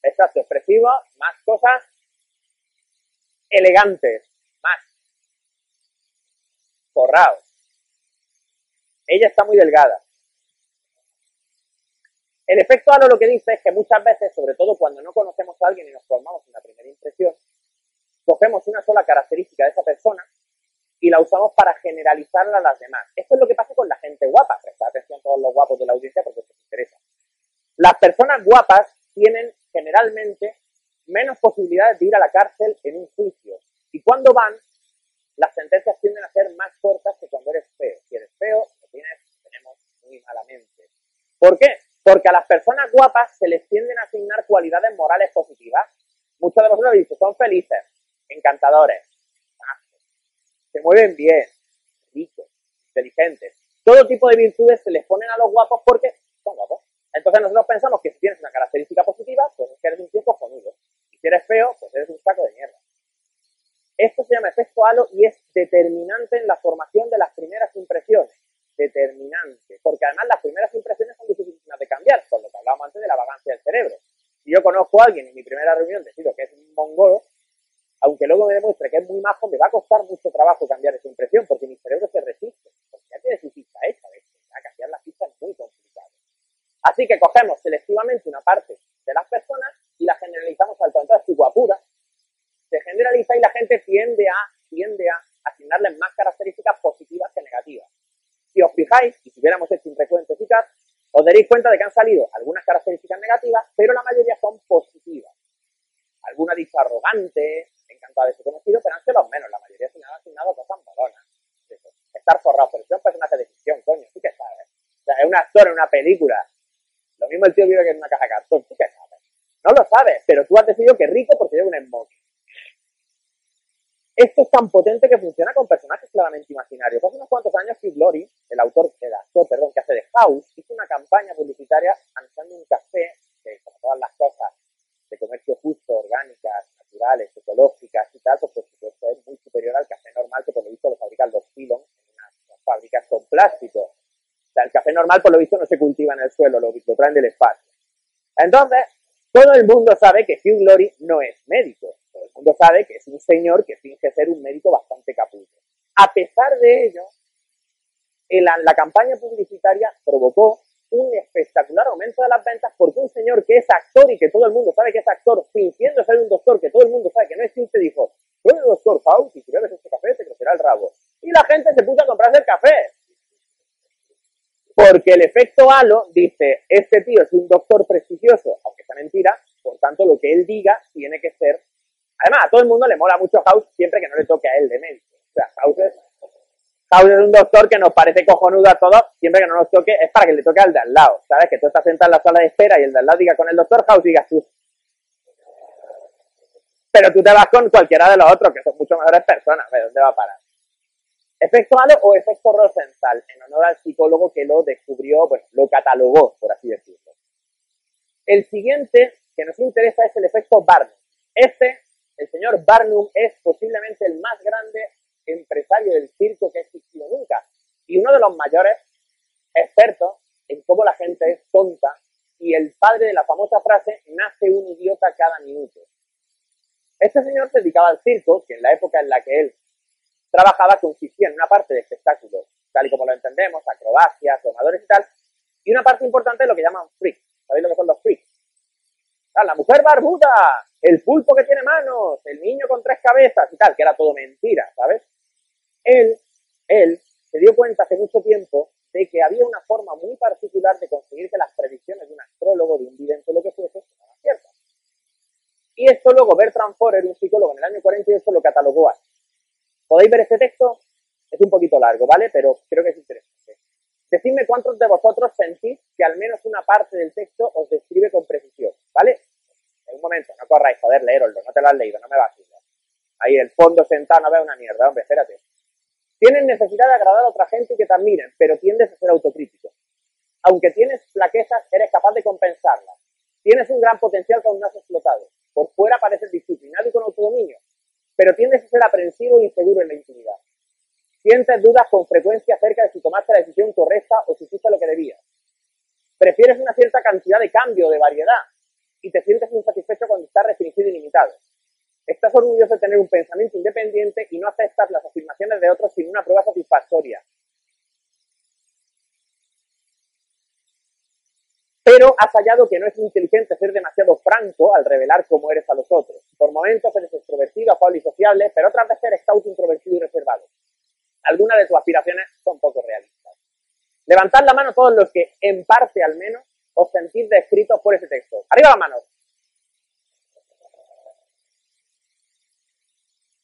S2: Exacto, expresivo, más cosas elegantes, más forrados. Ella está muy delgada. El efecto halo lo que dice es que muchas veces, sobre todo cuando no conocemos a alguien y nos formamos una primera impresión, cogemos una sola característica de esa persona y la usamos para generalizarla a las demás. Esto es lo que pasa con la gente guapa. Presta atención a todos los guapos de la audiencia porque esto te interesa. Las personas guapas tienen generalmente menos posibilidades de ir a la cárcel en un juicio. Y cuando van, las sentencias tienden a ser más cortas que cuando eres feo. Si eres feo, lo tienes, tenemos muy malamente. ¿Por qué? Porque a las personas guapas se les tienden a asignar cualidades morales positivas. Muchos de vosotros habéis dicho, son felices, encantadores, se mueven bien, ricos, inteligentes. Todo tipo de virtudes se les ponen a los guapos porque son guapos. Entonces nosotros pensamos que si tienes una característica positiva, pues es que eres un tío cojonudo. Y si eres feo, pues eres un saco de mierda. Esto se llama efecto halo y es determinante en la formación de las primeras impresiones determinante, porque además las primeras impresiones son difíciles de cambiar, por lo que hablábamos antes de la vagancia del cerebro. Si yo conozco a alguien en mi primera reunión decido que es un mongolo, aunque luego me demuestre que es muy majo, me va a costar mucho trabajo cambiar esa impresión, porque mi cerebro se resiste, porque ya tiene su ficha hecha, de hecho, cambiar la ficha es muy complicado. Así que cogemos selectivamente una parte de las personas y la generalizamos al de su guapura, se generaliza y la gente tiende a, tiende a asignarles más características positivas que negativas. Si os fijáis, y si hubiéramos hecho un recuento eficaz, os daréis cuenta de que han salido algunas características negativas, pero la mayoría son positivas. Alguna dicho arrogante, encantado de ser conocido, pero han sido los menos. La mayoría se han asignado cosas estar forrado, pero es un personaje de ficción, coño, tú qué sabes. O sea, es un actor en una película. Lo mismo el tío vive que en una caja de cartón, tú qué sabes. No lo sabes, pero tú has decidido que es rico porque lleva un smoking. Esto es tan potente que funciona con personajes claramente imaginarios. Hace unos cuantos años Hugh Glory, el autor, el actor, perdón, que hace de House, hizo una campaña publicitaria anunciando un café que, como todas las cosas de comercio justo, orgánicas, ecológicas y tal, pues por supuesto es muy superior al café normal que por lo visto lo fabrican los Pilon en unas fábricas con plástico. O sea, el café normal por lo visto no se cultiva en el suelo, lo, lo traen del espacio. Entonces, todo el mundo sabe que Hugh Glory no es médico. Todo el mundo sabe que es un señor que finge ser un médico bastante capullo. A pesar de ello, la, la campaña publicitaria provocó un espectacular aumento de las ventas porque un señor que es actor y que todo el mundo sabe que es actor, fingiendo ser un doctor que todo el mundo sabe que no existe, dijo, soy el doctor y si bebes este café te crecerá el rabo. Y la gente se puso a comprarse el café. Porque el efecto halo dice, este tío es un doctor prestigioso, aunque sea mentira, por tanto lo que él diga tiene que ser... Además, a todo el mundo le mola mucho House siempre que no le toque a él de médico. O sea, House es, House es un doctor que nos parece cojonudo a todos, siempre que no nos toque, es para que le toque al de al lado. ¿Sabes? Que tú estás sentado en la sala de espera y el de al lado diga con el doctor House, digas tú. Pero tú te vas con cualquiera de los otros, que son mucho mejores personas. ¿De dónde va a parar? Efecto Halo o efecto Rosenthal, en honor al psicólogo que lo descubrió, bueno, lo catalogó, por así decirlo. El siguiente que nos interesa es el efecto Barnum. Este, el señor Barnum, es posiblemente el más grande empresario del circo que ha existido nunca y uno de los mayores expertos en cómo la gente es tonta y el padre de la famosa frase nace un idiota cada minuto. Este señor se dedicaba al circo, que en la época en la que él trabajaba consistía en una parte de espectáculos, tal y como lo entendemos, acrobacias, tomadores y tal, y una parte importante de lo que llaman freaks. ¿Sabéis lo que son los freaks? la mujer barbuda, el pulpo que tiene manos, el niño con tres cabezas y tal, que era todo mentira, ¿sabes? Él, él se dio cuenta hace mucho tiempo de que había una forma muy particular de conseguir que las predicciones de un astrólogo, de un vidente, lo que fuese, fueran ciertas. Y esto luego Bertrand Forer, un psicólogo en el año 48, lo catalogó así. ¿Podéis ver este texto? Es un poquito largo, ¿vale? Pero creo que es interesante. Decidme cuántos de vosotros sentís que al menos una parte del texto os describe con precisión, ¿vale? En un momento, no corráis, joder, leeroslo, no te lo has leído, no me vas a ir. Ahí el fondo sentado no veo una mierda, hombre, espérate. Tienes necesidad de agradar a otra gente y que te admiren, pero tiendes a ser autocrítico. Aunque tienes flaquezas, eres capaz de compensarlas. Tienes un gran potencial que aún no has explotado. Por fuera pareces disciplinado y con autodominio, pero tiendes a ser aprensivo e inseguro en la intimidad. Sientes dudas con frecuencia acerca de si tomaste la decisión correcta o si hiciste lo que debías. Prefieres una cierta cantidad de cambio, de variedad, y te sientes insatisfecho cuando estás restringido y limitado. Estás orgulloso de tener un pensamiento independiente y no aceptas las afirmaciones de otros sin una prueba satisfactoria. pero has hallado que no es inteligente ser demasiado franco al revelar cómo eres a los otros. Por momentos eres extrovertido, afable y sociable, pero otras veces eres cauto, introvertido y reservado. Algunas de tus aspiraciones son poco realistas. Levantad la mano todos los que, en parte al menos, os sentís descritos por ese texto. ¡Arriba las manos!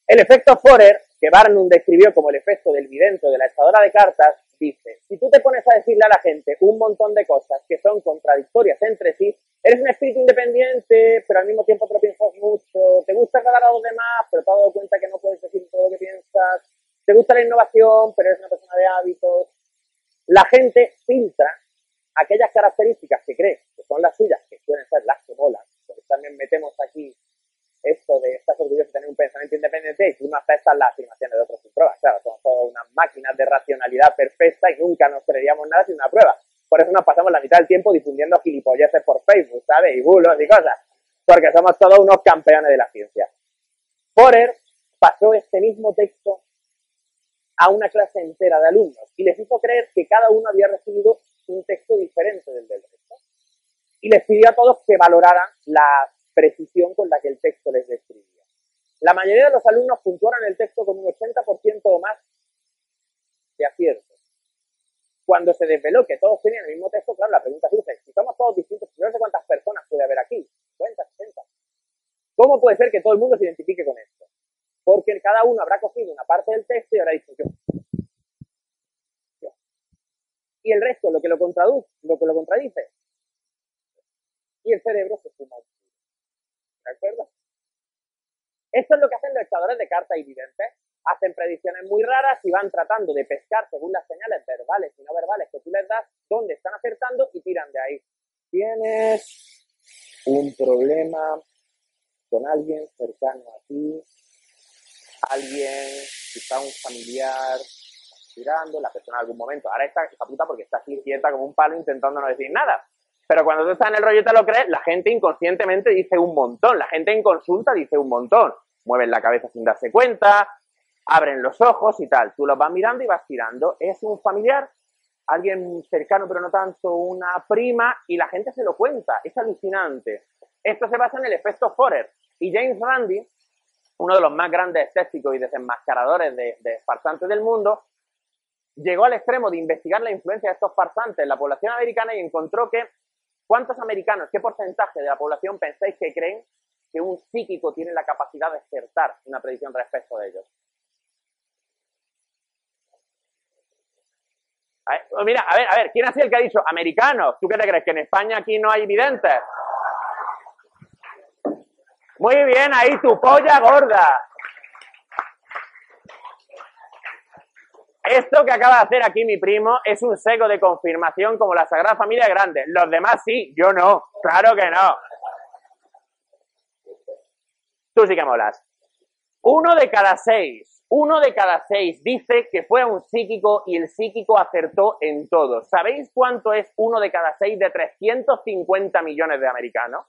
S2: El efecto Forer, que Barnum describió como el efecto del vidente de la echadora de cartas, dice, si tú te pones a decirle a la gente un montón de cosas que son contradictorias entre sí, eres un espíritu independiente, pero al mismo tiempo te lo piensas mucho, te gusta agradar a los demás, pero te has dado cuenta que no puedes decir todo lo que piensas, te gusta la innovación, pero eres una persona de hábitos. La gente filtra aquellas características que cree que son las suyas, que suelen ser las que molan, porque también metemos aquí esto de estás orgulloso de tener un pensamiento independiente y tú no aceptas las afirmaciones de otros sin pruebas. Claro, somos todas unas máquinas de racionalidad perfecta y nunca nos creeríamos nada sin una prueba. Por eso nos pasamos la mitad del tiempo difundiendo gilipolleces por Facebook, ¿sabes? Y bulos y cosas. Porque somos todos unos campeones de la ciencia. Forer pasó este mismo texto a una clase entera de alumnos y les hizo creer que cada uno había recibido un texto diferente del del resto. Y les pidió a todos que valoraran la precisión con la que el texto les describía. La mayoría de los alumnos puntuaron el texto con un 80% o más de acierto. Cuando se desveló que todos tenían el mismo texto, claro, la pregunta surge, si somos todos distintos, no sé cuántas personas puede haber aquí, 50, 60. ¿Cómo puede ser que todo el mundo se identifique con esto? Porque cada uno habrá cogido una parte del texto y habrá dicho yo. Contradice, lo que lo contradice. Y el cerebro se fuma ¿De acuerdo? Esto es lo que hacen los echadores de cartas y. Hacen predicciones muy raras y van tratando de pescar según las señales verbales y no verbales que tú les das, dónde están acertando y tiran de ahí. Tienes un problema con alguien cercano a ti, alguien, quizá un familiar, tirando, la persona en algún momento, ahora está esa puta porque está así quieta como un palo intentando no decir nada. Pero cuando tú estás en el rollo y te lo crees, la gente inconscientemente dice un montón, la gente en consulta dice un montón. Mueven la cabeza sin darse cuenta, abren los ojos y tal. Tú los vas mirando y vas tirando. Es un familiar, alguien cercano pero no tanto, una prima, y la gente se lo cuenta. Es alucinante. Esto se basa en el efecto Forer. Y James Randi, uno de los más grandes escépticos y desenmascaradores de, de farsantes del mundo, llegó al extremo de investigar la influencia de estos farsantes en la población americana y encontró que ¿cuántos americanos, qué porcentaje de la población pensáis que creen que un psíquico tiene la capacidad de acertar una predicción respecto de ellos? Pues mira, a ver, a ver, ¿quién ha sido el que ha dicho americanos? ¿Tú qué te crees? ¿Que en España aquí no hay videntes? Muy bien, ahí tu polla gorda. Esto que acaba de hacer aquí mi primo es un seco de confirmación como la Sagrada Familia Grande. Los demás sí, yo no. Claro que no. Tú sí que molas. Uno de cada seis, uno de cada seis dice que fue un psíquico y el psíquico acertó en todo. ¿Sabéis cuánto es uno de cada seis de 350 millones de americanos?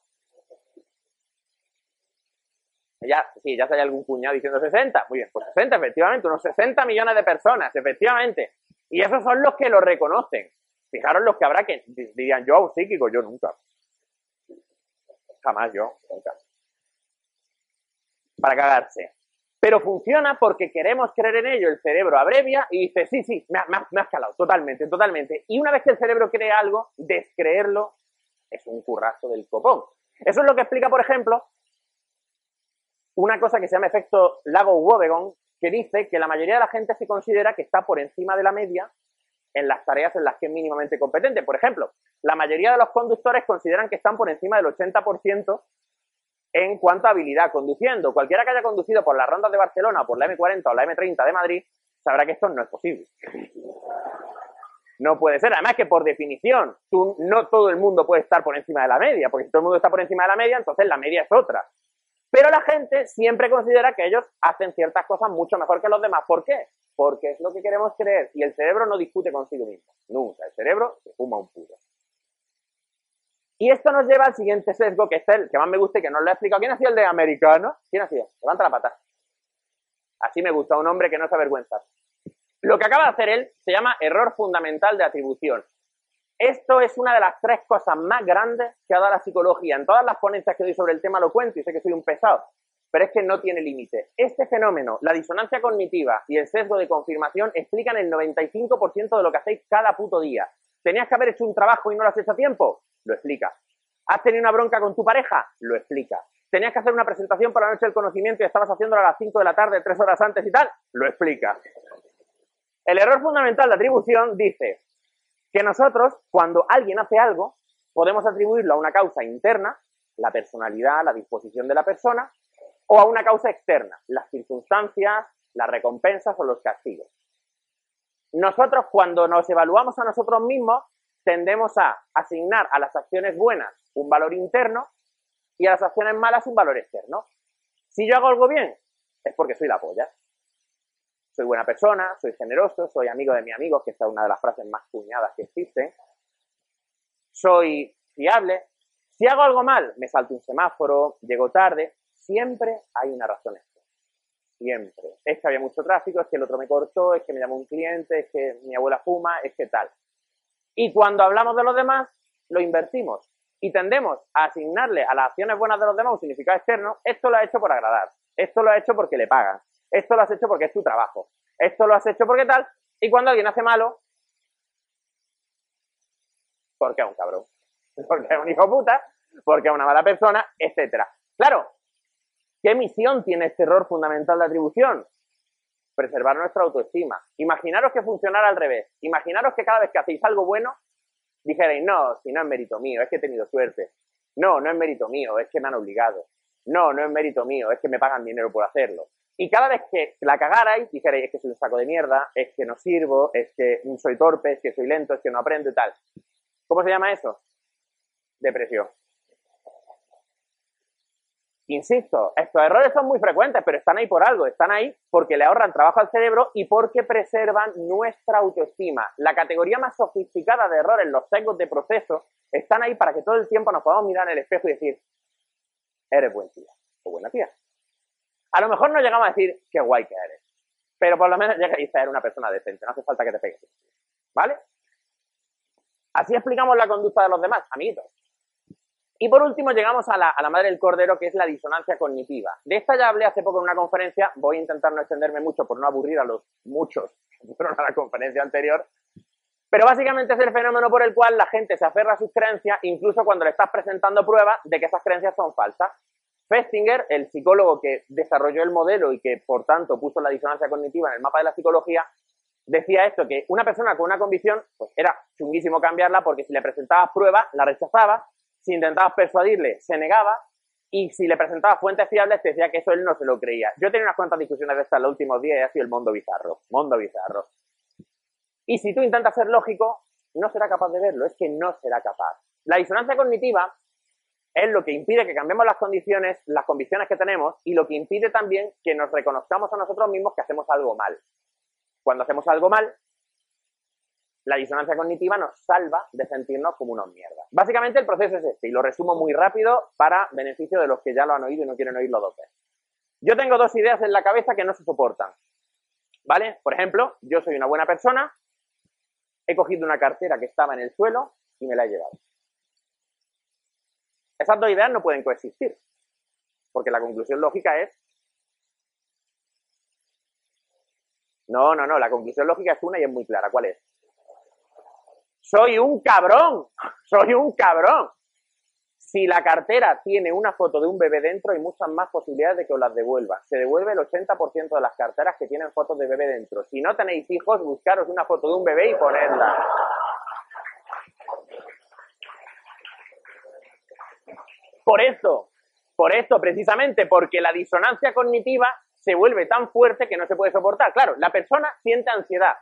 S2: Ya, sí, ya hay algún cuñado diciendo 60. Muy bien, pues 60, efectivamente, unos 60 millones de personas, efectivamente. Y esos son los que lo reconocen. Fijaros los que habrá que dirían yo a un psíquico, yo nunca. Jamás yo, nunca. Para cagarse. Pero funciona porque queremos creer en ello. El cerebro abrevia y dice, sí, sí, me, me has calado, totalmente, totalmente. Y una vez que el cerebro cree algo, descreerlo es un currazo del copón. Eso es lo que explica, por ejemplo, una cosa que se llama efecto lago Wobegon, que dice que la mayoría de la gente se considera que está por encima de la media en las tareas en las que es mínimamente competente. Por ejemplo, la mayoría de los conductores consideran que están por encima del 80% en cuanto a habilidad conduciendo. Cualquiera que haya conducido por las rondas de Barcelona, por la M40 o la M30 de Madrid, sabrá que esto no es posible. No puede ser. Además que por definición, no todo el mundo puede estar por encima de la media, porque si todo el mundo está por encima de la media, entonces la media es otra. Pero la gente siempre considera que ellos hacen ciertas cosas mucho mejor que los demás. ¿Por qué? Porque es lo que queremos creer y el cerebro no discute consigo mismo. Nunca. El cerebro se fuma un puro. Y esto nos lleva al siguiente sesgo, que es el que más me gusta y que no lo he explicado. ¿Quién ha sido el de americano? ¿Quién ha sido? Levanta la pata. Así me gusta, un hombre que no se avergüenza. Lo que acaba de hacer él se llama error fundamental de atribución. Esto es una de las tres cosas más grandes que ha dado la psicología. En todas las ponencias que doy sobre el tema lo cuento y sé que soy un pesado, pero es que no tiene límite. Este fenómeno, la disonancia cognitiva y el sesgo de confirmación explican el 95% de lo que hacéis cada puto día. ¿Tenías que haber hecho un trabajo y no lo has hecho a tiempo? Lo explica. ¿Has tenido una bronca con tu pareja? Lo explica. ¿Tenías que hacer una presentación para la noche del conocimiento y estabas haciéndola a las 5 de la tarde, tres horas antes y tal? Lo explica. El error fundamental de atribución dice, que nosotros, cuando alguien hace algo, podemos atribuirlo a una causa interna, la personalidad, la disposición de la persona, o a una causa externa, las circunstancias, las recompensas o los castigos. Nosotros, cuando nos evaluamos a nosotros mismos, tendemos a asignar a las acciones buenas un valor interno y a las acciones malas un valor externo. Si yo hago algo bien, es porque soy la polla soy buena persona, soy generoso, soy amigo de mi amigo, que es una de las frases más cuñadas que existen. Soy fiable. Si hago algo mal, me salto un semáforo, llego tarde, siempre hay una razón extra. Siempre. Es que había mucho tráfico, es que el otro me cortó, es que me llamó un cliente, es que mi abuela fuma, es que tal. Y cuando hablamos de los demás, lo invertimos y tendemos a asignarle a las acciones buenas de los demás un significado externo. Esto lo ha hecho por agradar, esto lo ha hecho porque le pagan, esto lo has hecho porque es tu trabajo. Esto lo has hecho porque tal. Y cuando alguien hace malo, porque es un cabrón. Porque es un hijo puta, porque es una mala persona, etcétera. Claro, ¿qué misión tiene este error fundamental de atribución? Preservar nuestra autoestima. Imaginaros que funcionara al revés. Imaginaros que cada vez que hacéis algo bueno, dijerais, no, si no es mérito mío, es que he tenido suerte. No, no es mérito mío, es que me han obligado. No, no es mérito mío, es que me pagan dinero por hacerlo. Y cada vez que la cagarais, dijerais, es que soy un saco de mierda, es que no sirvo, es que soy torpe, es que soy lento, es que no aprendo y tal. ¿Cómo se llama eso? Depresión. Insisto, estos errores son muy frecuentes, pero están ahí por algo, están ahí porque le ahorran trabajo al cerebro y porque preservan nuestra autoestima. La categoría más sofisticada de errores, los sesgos de proceso, están ahí para que todo el tiempo nos podamos mirar en el espejo y decir, eres buen tía o buena tía. A lo mejor no llegamos a decir qué guay que eres, pero por lo menos llega a ser una persona decente, no hace falta que te pegues. ¿Vale? Así explicamos la conducta de los demás, amiguitos. Y por último llegamos a la, madre del cordero, que es la disonancia cognitiva. De esta ya hablé hace poco en una conferencia, voy a intentar no extenderme mucho por no aburrir a los muchos que fueron a la conferencia anterior, pero básicamente es el fenómeno por el cual la gente se aferra a sus creencias, incluso cuando le estás presentando pruebas de que esas creencias son falsas. Festinger, el psicólogo que desarrolló el modelo y que por tanto puso la disonancia cognitiva en el mapa de la psicología, decía esto, que una persona con una convicción, pues era chunguísimo cambiarla porque si le presentabas pruebas, la rechazaba, si intentabas persuadirle, se negaba, y si le presentabas fuentes fiables, te decía que eso él no se lo creía. Yo he tenido unas cuantas discusiones de estas los últimos días y ha sido el mundo bizarro, mundo bizarro. Y si tú intentas ser lógico, no será capaz de verlo, es que no será capaz. La disonancia cognitiva es lo que impide que cambiemos las condiciones, las convicciones que tenemos y lo que impide también que nos reconozcamos a nosotros mismos que hacemos algo mal. Cuando hacemos algo mal, la disonancia cognitiva nos salva de sentirnos como unos mierdas. Básicamente el proceso es este, y lo resumo muy rápido para beneficio de los que ya lo han oído y no quieren oírlo dos veces. Yo tengo dos ideas en la cabeza que no se soportan. ¿Vale? Por ejemplo, yo soy una buena persona, he cogido una cartera que estaba en el suelo y me la he llevado. Esas dos ideas no pueden coexistir, porque la conclusión lógica es... No, no, no, la conclusión lógica es una y es muy clara. ¿Cuál es? Soy un cabrón, soy un cabrón. Si la cartera tiene una foto de un bebé dentro, hay muchas más posibilidades de que os las devuelva. Se devuelve el 80% de las carteras que tienen fotos de bebé dentro. Si no tenéis hijos, buscaros una foto de un bebé y ponedla. Por esto, por esto precisamente, porque la disonancia cognitiva se vuelve tan fuerte que no se puede soportar. Claro, la persona siente ansiedad.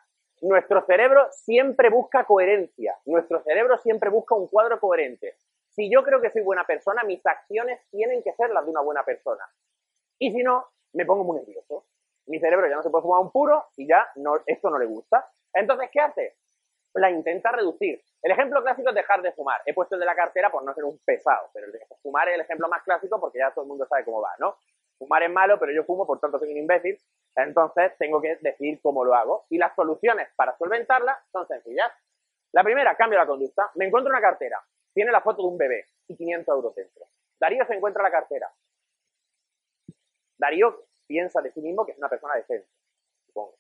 S2: Nuestro cerebro siempre busca coherencia. Nuestro cerebro siempre busca un cuadro coherente. Si yo creo que soy buena persona, mis acciones tienen que ser las de una buena persona. Y si no, me pongo muy nervioso. Mi cerebro ya no se puede fumar un puro y ya no, esto no le gusta. Entonces, ¿qué hace? La intenta reducir. El ejemplo clásico es dejar de fumar. He puesto el de la cartera por no ser un pesado, pero el de fumar es el ejemplo más clásico porque ya todo el mundo sabe cómo va, ¿no? Fumar es malo, pero yo fumo, por tanto soy un imbécil. Entonces tengo que decir cómo lo hago. Y las soluciones para solventarla son sencillas. La primera, cambio la conducta. Me encuentro una cartera. Tiene la foto de un bebé y 500 euros dentro. Darío se encuentra la cartera. Darío piensa de sí mismo que es una persona decente, supongo.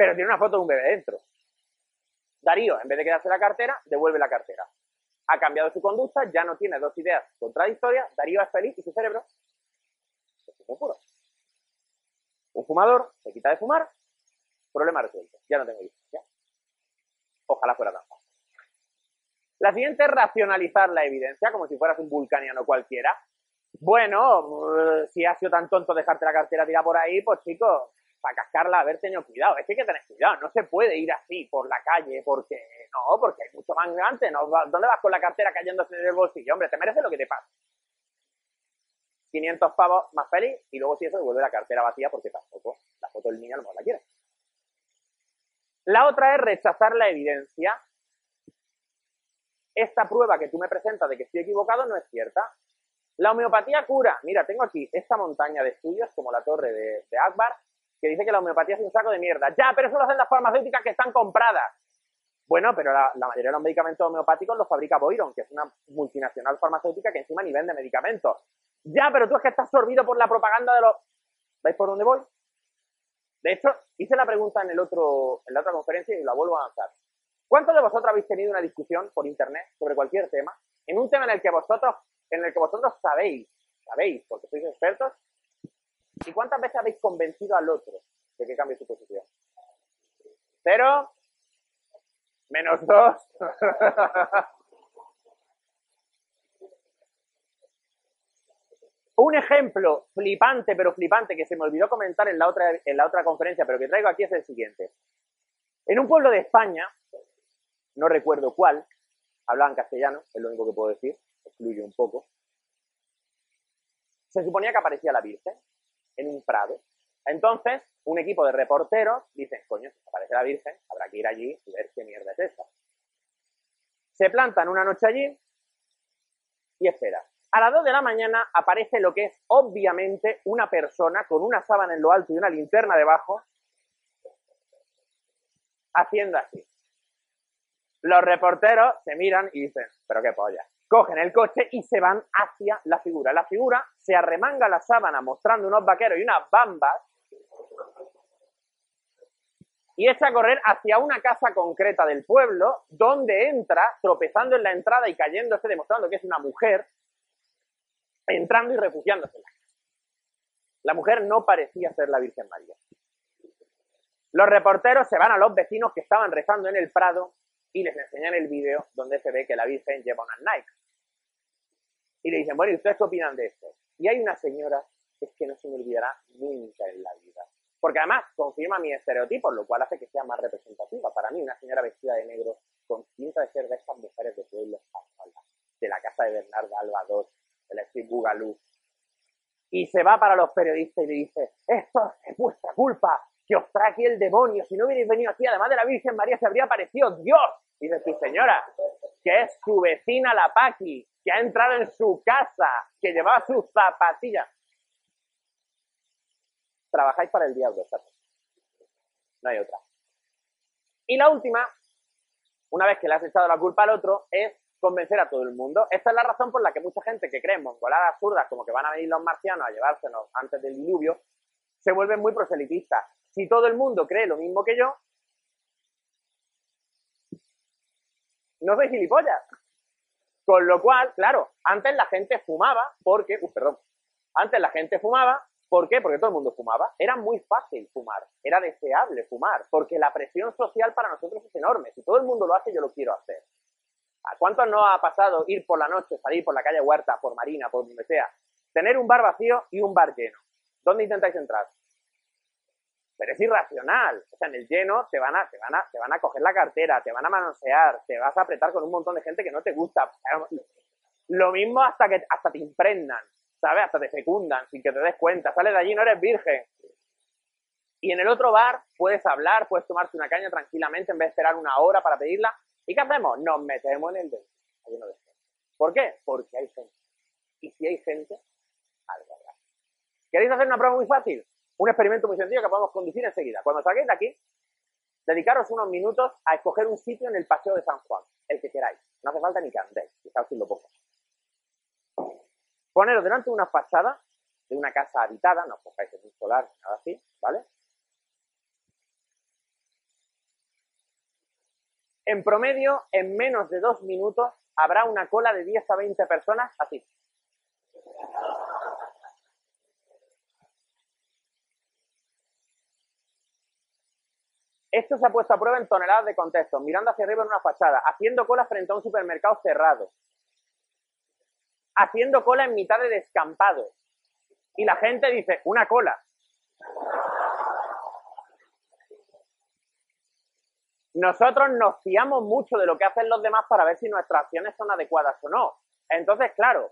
S2: Pero tiene una foto de un bebé dentro. Darío, en vez de quedarse la cartera, devuelve la cartera. Ha cambiado su conducta, ya no tiene dos ideas contradictorias, Darío es feliz y su cerebro. Un fumador se quita de fumar, problema resuelto, ya no tengo hijos. Ojalá fuera tan fácil. La siguiente es racionalizar la evidencia, como si fueras un vulcaniano cualquiera. Bueno, si has sido tan tonto dejarte la cartera tirada por ahí, pues chicos, para cascarla, haber tenido cuidado. Es que hay que tener cuidado, no se puede ir así por la calle, porque no, porque hay mucho más grande. ¿no? ¿Dónde vas con la cartera cayéndose en el bolsillo? Hombre, te merece lo que te pasa. 500 pavos más feliz y luego si eso devuelve la cartera vacía porque tampoco la foto del niño a lo mejor la quiere. La otra es rechazar la evidencia. Esta prueba que tú me presentas de que estoy equivocado no es cierta. La homeopatía cura. Mira, tengo aquí esta montaña de estudios, como la torre de, de Akbar, que dice que la homeopatía es un saco de mierda. Ya, pero eso lo hacen las farmacéuticas que están compradas. Bueno, pero la, mayoría de los medicamentos homeopáticos los fabrica Boiron, que es una multinacional farmacéutica que encima ni vende medicamentos. Ya, pero tú es que estás sorbido por la propaganda de los... ¿Veis por dónde voy? De hecho, hice la pregunta en, el otro, en la otra conferencia y la vuelvo a lanzar. ¿Cuántos de vosotros habéis tenido una discusión por internet sobre cualquier tema? En un tema en el que vosotros, en el que vosotros sabéis, sabéis, porque sois expertos, ¿Y cuántas veces habéis convencido al otro de que cambie su posición? Cero. Menos dos. Un ejemplo flipante, pero flipante, que se me olvidó comentar en la, otra, en la otra conferencia, pero que traigo aquí es el siguiente. En un pueblo de España, no recuerdo cuál, hablaban castellano, es lo único que puedo decir, excluye un poco, se suponía que aparecía la Virgen en un prado. Entonces, un equipo de reporteros dicen, coño, si aparece la Virgen, habrá que ir allí y ver qué mierda es esta. Se plantan una noche allí y espera. A las 2 de la mañana aparece lo que es obviamente una persona con una sábana en lo alto y una linterna debajo, haciendo así. Los reporteros se miran y dicen, pero qué polla. Cogen el coche y se van hacia la figura. La figura se arremanga la sábana mostrando unos vaqueros y unas bambas y echa a correr hacia una casa concreta del pueblo, donde entra tropezando en la entrada y cayéndose, demostrando que es una mujer, entrando y refugiándose en la casa. La mujer no parecía ser la Virgen María. Los reporteros se van a los vecinos que estaban rezando en el Prado y les enseñan el vídeo donde se ve que la Virgen lleva unas Nike. Y le dicen, bueno, ¿y ustedes qué opinan de esto? Y hay una señora que es que no se me olvidará nunca en la vida. Porque además confirma mi estereotipo, lo cual hace que sea más representativa. Para mí, una señora vestida de negro con pinta de ser de estas mujeres de pueblo españolas, de la casa de Bernardo Alba II, de la Street Bugalú. Y se va para los periodistas y le dice, esto es vuestra culpa, que os aquí el demonio, si no hubierais venido aquí, además de la Virgen María, se habría aparecido Dios. Y dice, tu señora, que es su vecina la Paqui, que ha entrado en su casa, que llevaba sus zapatillas trabajáis para el diablo, ¿sabes? No hay otra. Y la última, una vez que le has echado la culpa al otro, es convencer a todo el mundo. Esta es la razón por la que mucha gente que cree en mongoladas absurdas, como que van a venir los marcianos a llevársenos antes del diluvio, se vuelven muy proselitistas. Si todo el mundo cree lo mismo que yo, no soy gilipollas. Con lo cual, claro, antes la gente fumaba porque, uh, perdón, antes la gente fumaba ¿Por qué? Porque todo el mundo fumaba. Era muy fácil fumar, era deseable fumar, porque la presión social para nosotros es enorme. Si todo el mundo lo hace, yo lo quiero hacer. ¿A cuántos no ha pasado ir por la noche, salir por la calle Huerta, por Marina, por donde sea, tener un bar vacío y un bar lleno? ¿Dónde intentáis entrar? Pero es irracional. O sea, en el lleno te van a, te van a, te van a coger la cartera, te van a manosear, te vas a apretar con un montón de gente que no te gusta. Lo mismo hasta que hasta te impregnan. ¿sabes? Hasta te fecundan sin que te des cuenta. Sales de allí, no eres virgen. Y en el otro bar puedes hablar, puedes tomarte una caña tranquilamente en vez de esperar una hora para pedirla. ¿Y qué hacemos? Nos metemos en el dedo. ¿Por qué? Porque hay gente. Y si hay gente, algo habrá. ¿Queréis hacer una prueba muy fácil? Un experimento muy sencillo que podemos conducir enseguida. Cuando salgáis de aquí, dedicaros unos minutos a escoger un sitio en el Paseo de San Juan, el que queráis. No hace falta ni que andéis, quizás si lo poneros delante de una fachada de una casa habitada, no os pongáis en un solar, nada así, ¿vale? En promedio, en menos de dos minutos, habrá una cola de 10 a 20 personas así. Esto se ha puesto a prueba en toneladas de contextos, mirando hacia arriba en una fachada, haciendo cola frente a un supermercado cerrado, haciendo cola en mitad de descampado. Y la gente dice, una cola. Nosotros nos fiamos mucho de lo que hacen los demás para ver si nuestras acciones son adecuadas o no. Entonces, claro,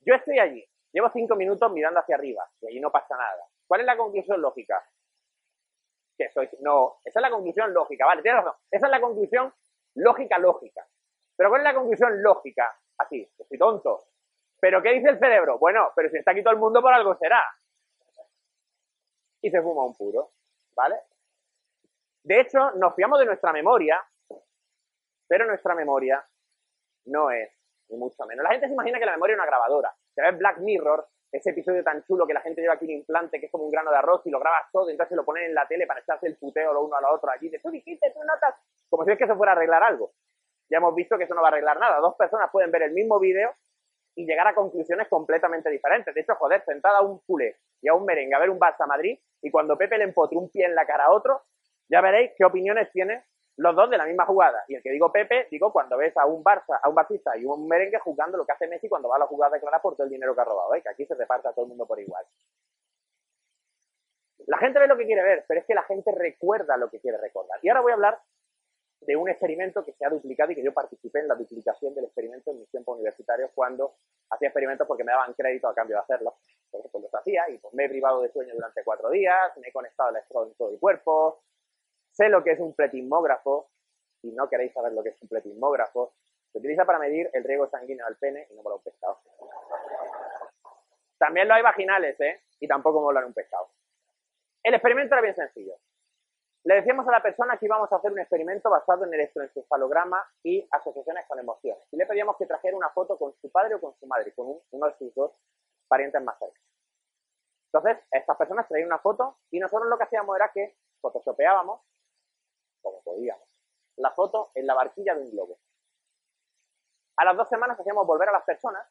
S2: yo estoy allí, llevo cinco minutos mirando hacia arriba y allí no pasa nada. ¿Cuál es la conclusión lógica? Que soy, no, esa es la conclusión lógica, vale, tienes razón. Esa es la conclusión lógica, lógica. Pero ¿cuál es la conclusión lógica? Así, estoy tonto. ¿Pero qué dice el cerebro? Bueno, pero si está aquí todo el mundo por algo será. Y se fuma un puro, ¿vale? De hecho, nos fiamos de nuestra memoria, pero nuestra memoria no es, ni mucho menos. La gente se imagina que la memoria es una grabadora. Se ve Black Mirror, ese episodio tan chulo que la gente lleva aquí un implante que es como un grano de arroz y lo grabas todo, y entonces lo ponen en la tele para echarse el puteo lo uno a lo otro allí. De, tú dijiste, tú notas, como si es que eso fuera a arreglar algo. Ya hemos visto que eso no va a arreglar nada. Dos personas pueden ver el mismo vídeo y llegar a conclusiones completamente diferentes. De hecho, joder, sentada a un culé y a un merengue a ver un Barça Madrid y cuando Pepe le empotre un pie en la cara a otro, Ya veréis qué opiniones tienen los dos de la misma jugada. Y el que digo Pepe, digo cuando ves a un Barça, a un Batista y un merengue jugando lo que hace Messi cuando va a la jugada declarada por todo el dinero que ha robado, ¿eh? que aquí se reparte a todo el mundo por igual. La gente ve lo que quiere ver, pero es que la gente recuerda lo que quiere recordar. Y ahora voy a hablar de un experimento que se ha duplicado y que yo participé en la duplicación del experimento en mis tiempos universitarios cuando hacía experimentos porque me daban crédito a cambio de hacerlo. Entonces pues los hacía y pues me he privado de sueño durante cuatro días, me he conectado al electrodo en todo el cuerpo, sé lo que es un pletismógrafo y no queréis saber lo que es un pletismógrafo. Se utiliza para medir el riego sanguíneo al pene y no mola un pescado. También lo hay vaginales, ¿eh? Y tampoco molan un pescado. El experimento era bien sencillo. Le decíamos a la persona que íbamos a hacer un experimento basado en electroencefalograma y asociaciones con emociones. Y le pedíamos que trajera una foto con su padre o con su madre, con uno de sus dos parientes más cercanos. Entonces, estas personas traían una foto y nosotros lo que hacíamos era que photoshopeábamos, la foto en la barquilla de un globo. A las dos semanas hacíamos volver a las personas,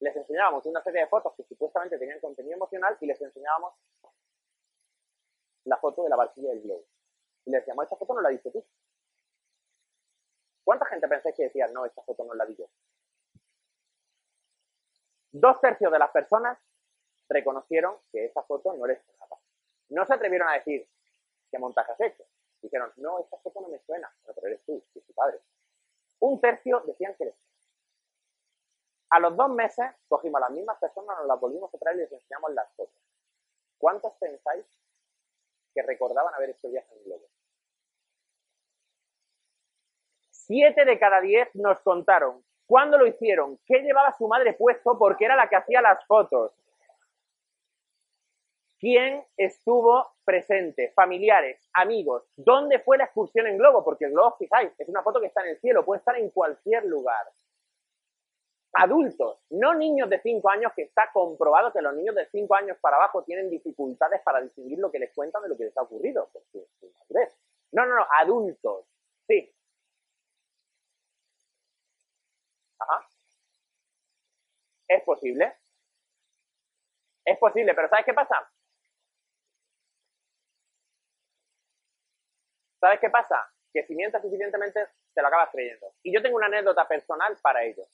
S2: les enseñábamos una serie de fotos que supuestamente tenían contenido emocional y les enseñábamos la foto de la barquilla del globo. Y le decíamos, esta foto no la viste tú. ¿Cuánta gente pensáis que decía, no, esta foto no la vi yo? Dos tercios de las personas reconocieron que esa foto no les sonaba. No se atrevieron a decir, ¿qué montaje has hecho? Dijeron, no, esta foto no me suena. Pero eres tú, es tu padre. Un tercio decían que eres tú. A los dos meses cogimos a las mismas personas, nos las volvimos a traer y les enseñamos las fotos. ¿Cuántos pensáis que recordaban haber hecho viaje en globo. Siete de cada diez nos contaron cuándo lo hicieron, qué llevaba su madre puesto, porque era la que hacía las fotos. ¿Quién estuvo presente? Familiares, amigos. ¿Dónde fue la excursión en globo? Porque el globo, fijáis, es una foto que está en el cielo, puede estar en cualquier lugar adultos, no niños de 5 años, que está comprobado que los niños de 5 años para abajo tienen dificultades para distinguir lo que les cuentan de lo que les ha ocurrido. No, no, no, adultos. Sí. Ajá. Es posible. Es posible, pero ¿sabes qué pasa? ¿Sabes qué pasa? Que si mientas suficientemente, te lo acabas creyendo. Y yo tengo una anécdota personal para ello.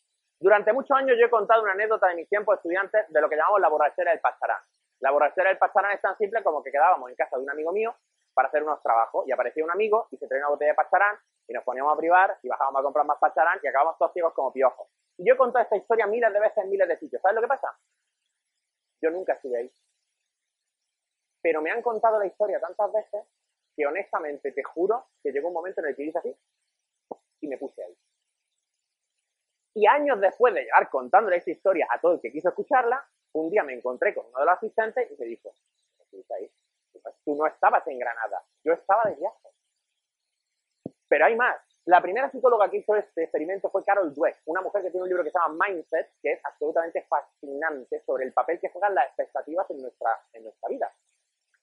S2: Durante muchos años yo he contado una anécdota de mis tiempos estudiantes de lo que llamamos la borrachera del pastarán. La borrachera del pastarán es tan simple como que quedábamos en casa de un amigo mío para hacer unos trabajos y aparecía un amigo y se traía una botella de pastarán y nos poníamos a privar y bajábamos a comprar más pastarán y acabamos todos ciegos como piojos. Y yo he contado esta historia miles de veces en miles de sitios. ¿Sabes lo que pasa? Yo nunca estuve ahí. Pero me han contado la historia tantas veces que honestamente te juro que llegó un momento en el que hice así y me puse ahí. Y años después de llevar contándole esta historia a todo el que quiso escucharla, un día me encontré con uno de los asistentes y me dijo, tú no estabas en Granada, yo estaba de viaje. Pero hay más. La primera psicóloga que hizo este experimento fue Carol Dweck, una mujer que tiene un libro que se llama Mindset, que es absolutamente fascinante sobre el papel que juegan las expectativas en nuestra, en nuestra vida.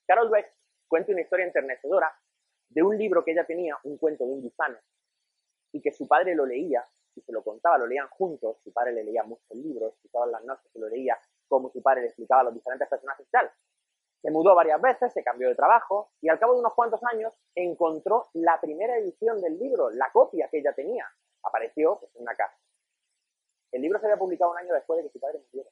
S2: Carol Dweck cuenta una historia enternecedora de un libro que ella tenía, un cuento de un gusano, y que su padre lo leía y se lo contaba, lo leían juntos, su padre le leía muchos libros y todas las noches se lo leía como su padre le explicaba a los diferentes personajes y tal. Se mudó varias veces, se cambió de trabajo y al cabo de unos cuantos años encontró la primera edición del libro, la copia que ella tenía. Apareció pues, en una casa. El libro se había publicado un año después de que su padre muriera.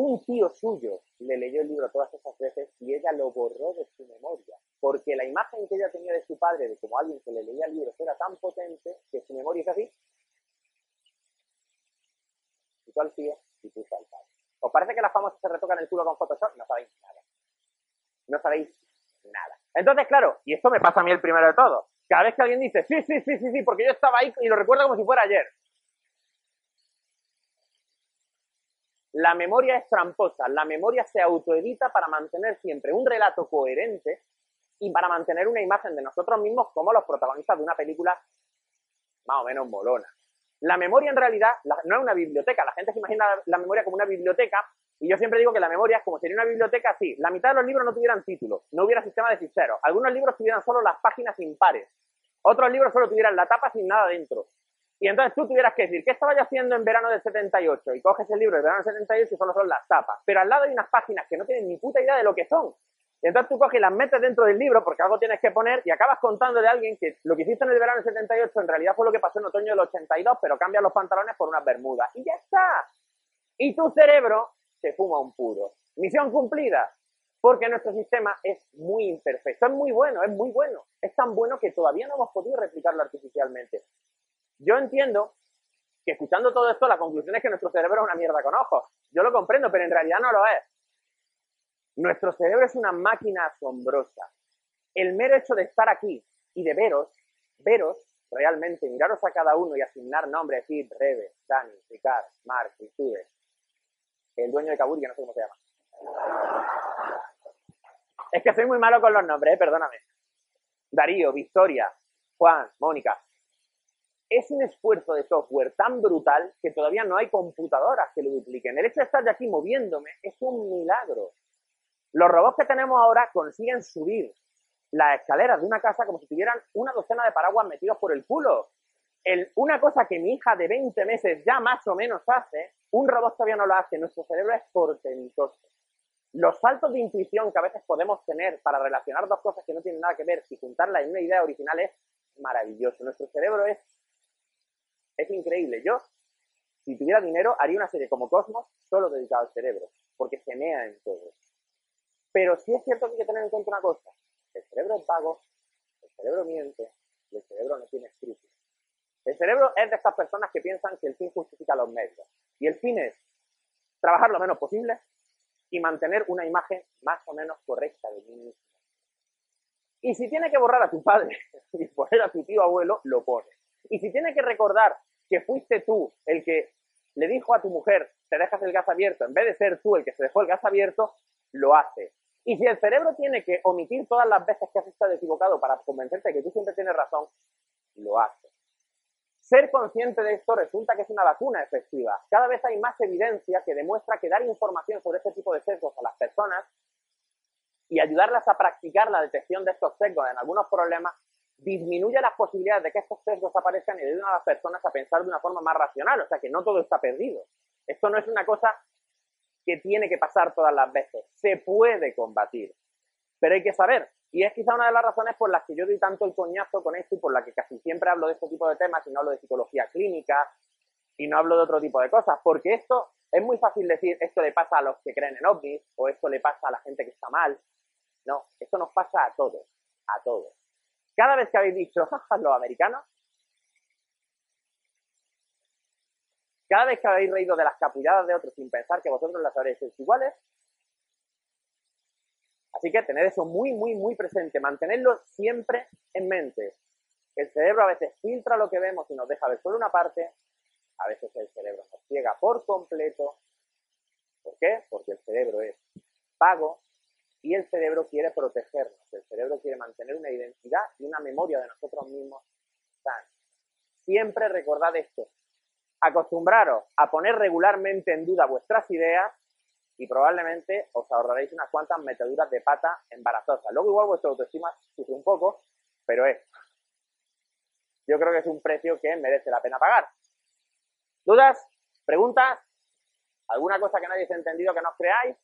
S2: Un tío suyo le leyó el libro todas esas veces y ella lo borró de su memoria, porque la imagen que ella tenía de su padre, de como alguien que le leía el libro, era tan potente que su memoria es así. Y tú al tío y tú al padre. ¿Os parece que las famosas se retocan el culo con Photoshop? No sabéis nada. No sabéis nada. Entonces, claro, y esto me pasa a mí el primero de todo. Cada vez que alguien dice, sí, sí, sí, sí, sí, porque yo estaba ahí y lo recuerdo como si fuera ayer. La memoria es tramposa, la memoria se autoedita para mantener siempre un relato coherente y para mantener una imagen de nosotros mismos como los protagonistas de una película más o menos molona. La memoria en realidad no es una biblioteca, la gente se imagina la memoria como una biblioteca y yo siempre digo que la memoria es como sería una biblioteca así. La mitad de los libros no tuvieran títulos, no hubiera sistema de ficheros. Algunos libros tuvieran solo las páginas impares. Otros libros solo tuvieran la tapa sin nada dentro. Y entonces tú tuvieras que decir, ¿qué estaba haciendo en verano del 78? Y coges el libro del verano del 78 y solo son las tapas. Pero al lado hay unas páginas que no tienen ni puta idea de lo que son. Y entonces tú coges y las metes dentro del libro porque algo tienes que poner y acabas contando de alguien que lo que hiciste en el verano del 78 en realidad fue lo que pasó en otoño del 82, pero cambias los pantalones por unas bermudas. Y ya está. Y tu cerebro se fuma un puro. Misión cumplida. Porque nuestro sistema es muy imperfecto. Es muy bueno, es muy bueno. Es tan bueno que todavía no hemos podido replicarlo artificialmente. Yo entiendo que escuchando todo esto, la conclusión es que nuestro cerebro es una mierda con ojos. Yo lo comprendo, pero en realidad no lo es. Nuestro cerebro es una máquina asombrosa. El mero hecho de estar aquí y de veros, veros, realmente, miraros a cada uno y asignar nombres, decir Rebe, Dani, Ricard, Mark, Itude, el dueño de Kabul, que no sé cómo se llama. Es que soy muy malo con los nombres, eh, perdóname. Darío, Victoria, Juan, Mónica. Es un esfuerzo de software tan brutal que todavía no hay computadoras que lo dupliquen. El hecho de estar de aquí moviéndome es un milagro. Los robots que tenemos ahora consiguen subir las escaleras de una casa como si tuvieran una docena de paraguas metidos por el culo. una cosa que mi hija de 20 meses ya más o menos hace, un robot todavía no lo hace. Nuestro cerebro es portentoso. Los saltos de intuición que a veces podemos tener para relacionar dos cosas que no tienen nada que ver y juntarlas en una idea original es maravilloso. Nuestro cerebro es, es increíble. Yo, si tuviera dinero, haría una serie como Cosmos solo dedicada al cerebro, porque se mea en todo. Pero sí es cierto que hay que tener en cuenta una cosa. El cerebro es vago, el cerebro miente y el cerebro no tiene escrúpulos. El cerebro es de estas personas que piensan que el fin justifica los medios. Y el fin es trabajar lo menos posible, y mantener una imagen más o menos correcta de mí mismo. Y si tiene que borrar a tu padre y poner a tu tío abuelo, lo pone. Y si tiene que recordar que fuiste tú el que le dijo a tu mujer, te dejas el gas abierto, en vez de ser tú el que se dejó el gas abierto, lo hace. Y si el cerebro tiene que omitir todas las veces que has estado equivocado para convencerte que tú siempre tienes razón, lo hace. Ser consciente de esto resulta que es una vacuna efectiva. Cada vez hay más evidencia que demuestra que dar información sobre este tipo de sesgos a las personas y ayudarlas a practicar la detección de estos sesgos en algunos problemas disminuye las posibilidades de que estos sesgos aparezcan y ayuden a las personas a pensar de una forma más racional. O sea, que no todo está perdido. Esto no es una cosa que tiene que pasar todas las veces. Se puede combatir. Pero hay que saber y es quizá una de las razones por las que yo doy tanto el coñazo con esto y por la que casi siempre hablo de este tipo de temas y no hablo de psicología clínica y no hablo de otro tipo de cosas. Porque esto es muy fácil decir, esto le pasa a los que creen en ovnis o esto le pasa a la gente que está mal. No, esto nos pasa a todos, a todos. Cada vez que habéis dicho, jaja, los americanos, cada vez que habéis reído de las capulladas de otros sin pensar que vosotros las habréis hecho iguales, Así que tener eso muy, muy, muy presente, mantenerlo siempre en mente. El cerebro a veces filtra lo que vemos y nos deja ver solo una parte, a veces el cerebro nos ciega por completo. ¿Por qué? Porque el cerebro es vago y el cerebro quiere protegernos, el cerebro quiere mantener una identidad y una memoria de nosotros mismos Siempre recordad esto. Acostumbraros a poner regularmente en duda vuestras ideas y probablemente os ahorraréis unas cuantas metaduras de pata embarazosas. Luego igual vuestra autoestima sufre un poco, pero es. Yo creo que es un precio que merece la pena pagar. ¿Dudas? ¿Preguntas? ¿Alguna cosa que no hayáis entendido que no os creáis?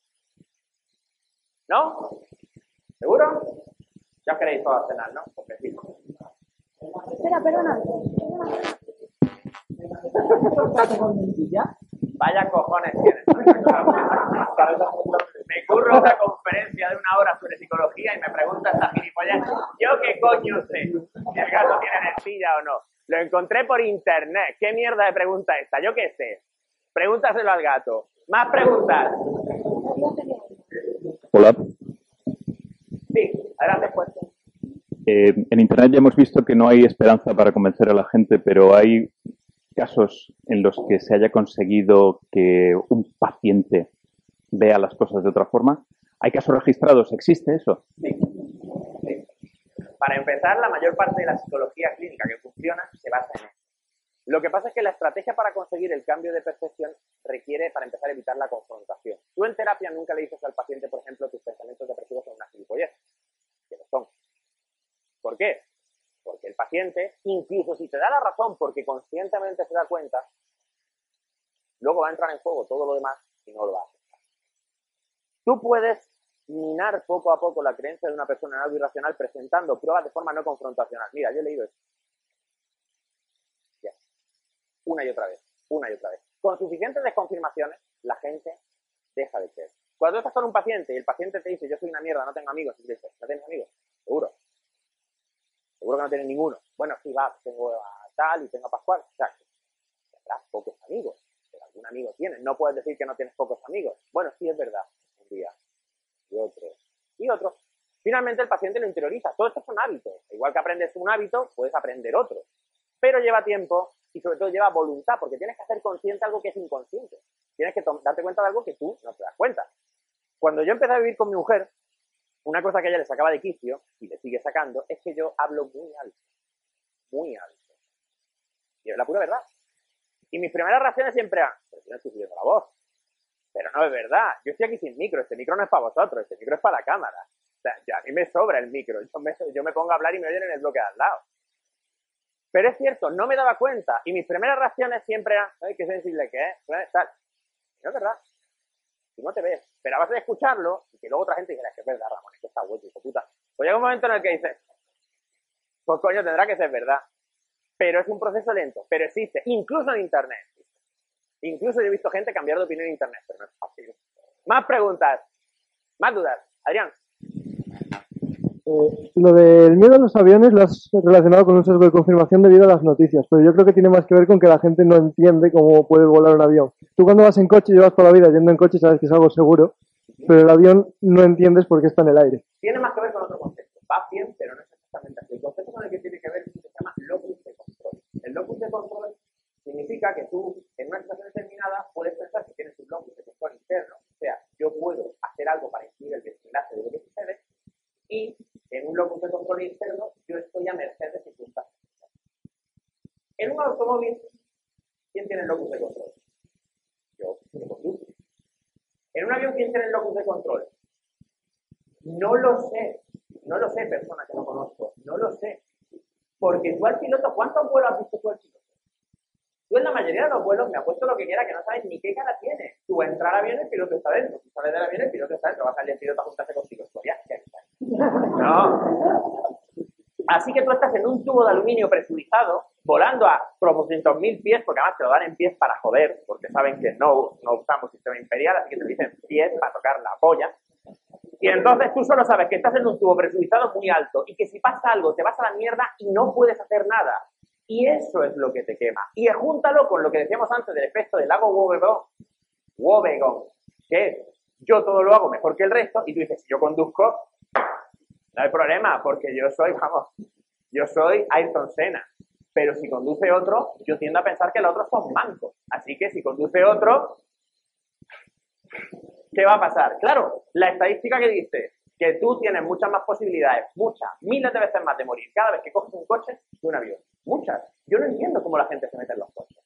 S2: ¿No? ¿Seguro? Ya queréis todos cenar, ¿no? Porque sí.
S1: Espera, perdona.
S2: Vaya cojones tienes. me curro una conferencia de una hora sobre psicología y me pregunta esta gilipollas, ¿yo qué coño sé si el gato tiene energía o no? Lo encontré por internet. ¿Qué mierda de pregunta esta? Yo qué sé. Pregúntaselo al gato. Más preguntas.
S3: Hola.
S2: Sí, adelante pues.
S3: Eh, en Internet ya hemos visto que no hay esperanza para convencer a la gente, pero hay casos en los que se haya conseguido que un paciente vea las cosas de otra forma? ¿Hay casos registrados? ¿Existe eso?
S2: Sí. Para empezar, la mayor parte de la psicología clínica que funciona se basa en eso. Lo que pasa es que la estrategia para conseguir el cambio de percepción requiere, para empezar, evitar la confrontación. Tú en terapia nunca le dices al paciente, por ejemplo, tus pensamientos depresivos son una gilipollez, que lo son. ¿Por qué? Porque el paciente, incluso si te da la razón porque conscientemente se da cuenta, luego va a entrar en juego todo lo demás y no lo va a aceptar. Tú puedes minar poco a poco la creencia de una persona en algo irracional presentando pruebas de forma no confrontacional. Mira, yo he leído esto. Una y otra vez, una y otra vez. Con suficientes desconfirmaciones, la gente deja de creer. Cuando estás con un paciente y el paciente te dice, yo soy una mierda, no tengo amigos, ¿no tienes amigos? Seguro. Seguro que no tienes ninguno. Bueno, sí, va, tengo a tal y tengo a Pascual. O sea, tendrás pocos amigos, pero algún amigo tienes. No puedes decir que no tienes pocos amigos. Bueno, sí, es verdad. Un día. Y otro. Y otro. Finalmente el paciente lo interioriza. Todo esto son hábitos. Igual que aprendes un hábito, puedes aprender otro. Pero lleva tiempo y sobre todo lleva voluntad, porque tienes que hacer consciente algo que es inconsciente. Tienes que darte cuenta de algo que tú no te das cuenta. Cuando yo empecé a vivir con mi mujer, una cosa que ella le sacaba de quicio, y le sigue sacando, es que yo hablo muy alto. Muy alto. Y es la pura verdad. Y mis primeras reacciones siempre eran, pero yo no estoy subiendo la voz. Pero no es verdad. Yo estoy aquí sin micro. Este micro no es para vosotros. Este micro es para la cámara. O sea, a mí me sobra el micro. Yo me, yo me pongo a hablar y me oyen en el bloque de al lado. Pero es cierto, no me daba cuenta. Y mis primeras reacciones siempre eran, ay, qué sensible que es. Tal. No es verdad. Si no te ves. Pero a base de escucharlo, y que luego otra gente dijera, que es verdad, Ramón, esto está hueco, hijo puta. Pues llega un momento en el que dices, pues coño, tendrá que ser verdad. Pero es un proceso lento, pero existe, incluso en Internet. Incluso yo he visto gente cambiar de opinión en Internet, pero no es fácil. Más preguntas, más dudas. Adrián.
S4: Eh, lo del miedo a los aviones lo has relacionado con un sesgo de confirmación debido a las noticias, pero yo creo que tiene más que ver con que la gente no entiende cómo puede volar un avión. Tú cuando vas en coche, llevas toda la vida yendo en coche, sabes que es algo seguro, pero el avión no entiendes por qué está en el aire.
S2: Tiene más que ver con otro concepto. Va bien, pero no es exactamente así. El concepto con el que tiene que ver es que se llama locus de control. El locus de control significa que tú, en una situación determinada, puedes pensar que tienes un locus de control interno. O sea, yo puedo hacer algo para incluir el desenlace de lo que sucede y en un locus de control interno yo estoy a merced de circunstancias. En un automóvil, ¿quién tiene el locus de control? Yo, que conduzco. En un avión, ¿quién tiene el locus de control? No lo sé. No lo sé, persona que no conozco. No lo sé. Porque tú al piloto, ¿cuántos vuelos has visto tú al piloto? Tú en la mayoría de los vuelos me ha puesto lo que quiera, que no sabes ni qué cara tiene. Tú entrar al avión, el piloto está dentro. Tú sales del avión, el piloto está dentro. Va a salir el piloto a juntarse contigo. No. Así que tú estás en un tubo de aluminio presurizado, volando a 400.000 pies, porque además te lo dan en pies para joder, porque saben que no, no usamos sistema imperial, así que te dicen pies para tocar la polla. Y entonces tú solo sabes que estás en un tubo presurizado muy alto y que si pasa algo te vas a la mierda y no puedes hacer nada. Y eso es lo que te quema. Y júntalo con lo que decíamos antes del efecto del lago Wobegon, Wobegon, que yo todo lo hago mejor que el resto, y tú dices, si yo conduzco, no hay problema, porque yo soy, vamos, yo soy Ayrton Senna. Pero si conduce otro, yo tiendo a pensar que los otros son mancos. Así que si conduce otro, ¿qué va a pasar? Claro, la estadística que dice que tú tienes muchas más posibilidades, muchas, miles de veces más de morir cada vez que coges un coche que un avión. Muchas. Yo no entiendo cómo la gente se mete en los coches.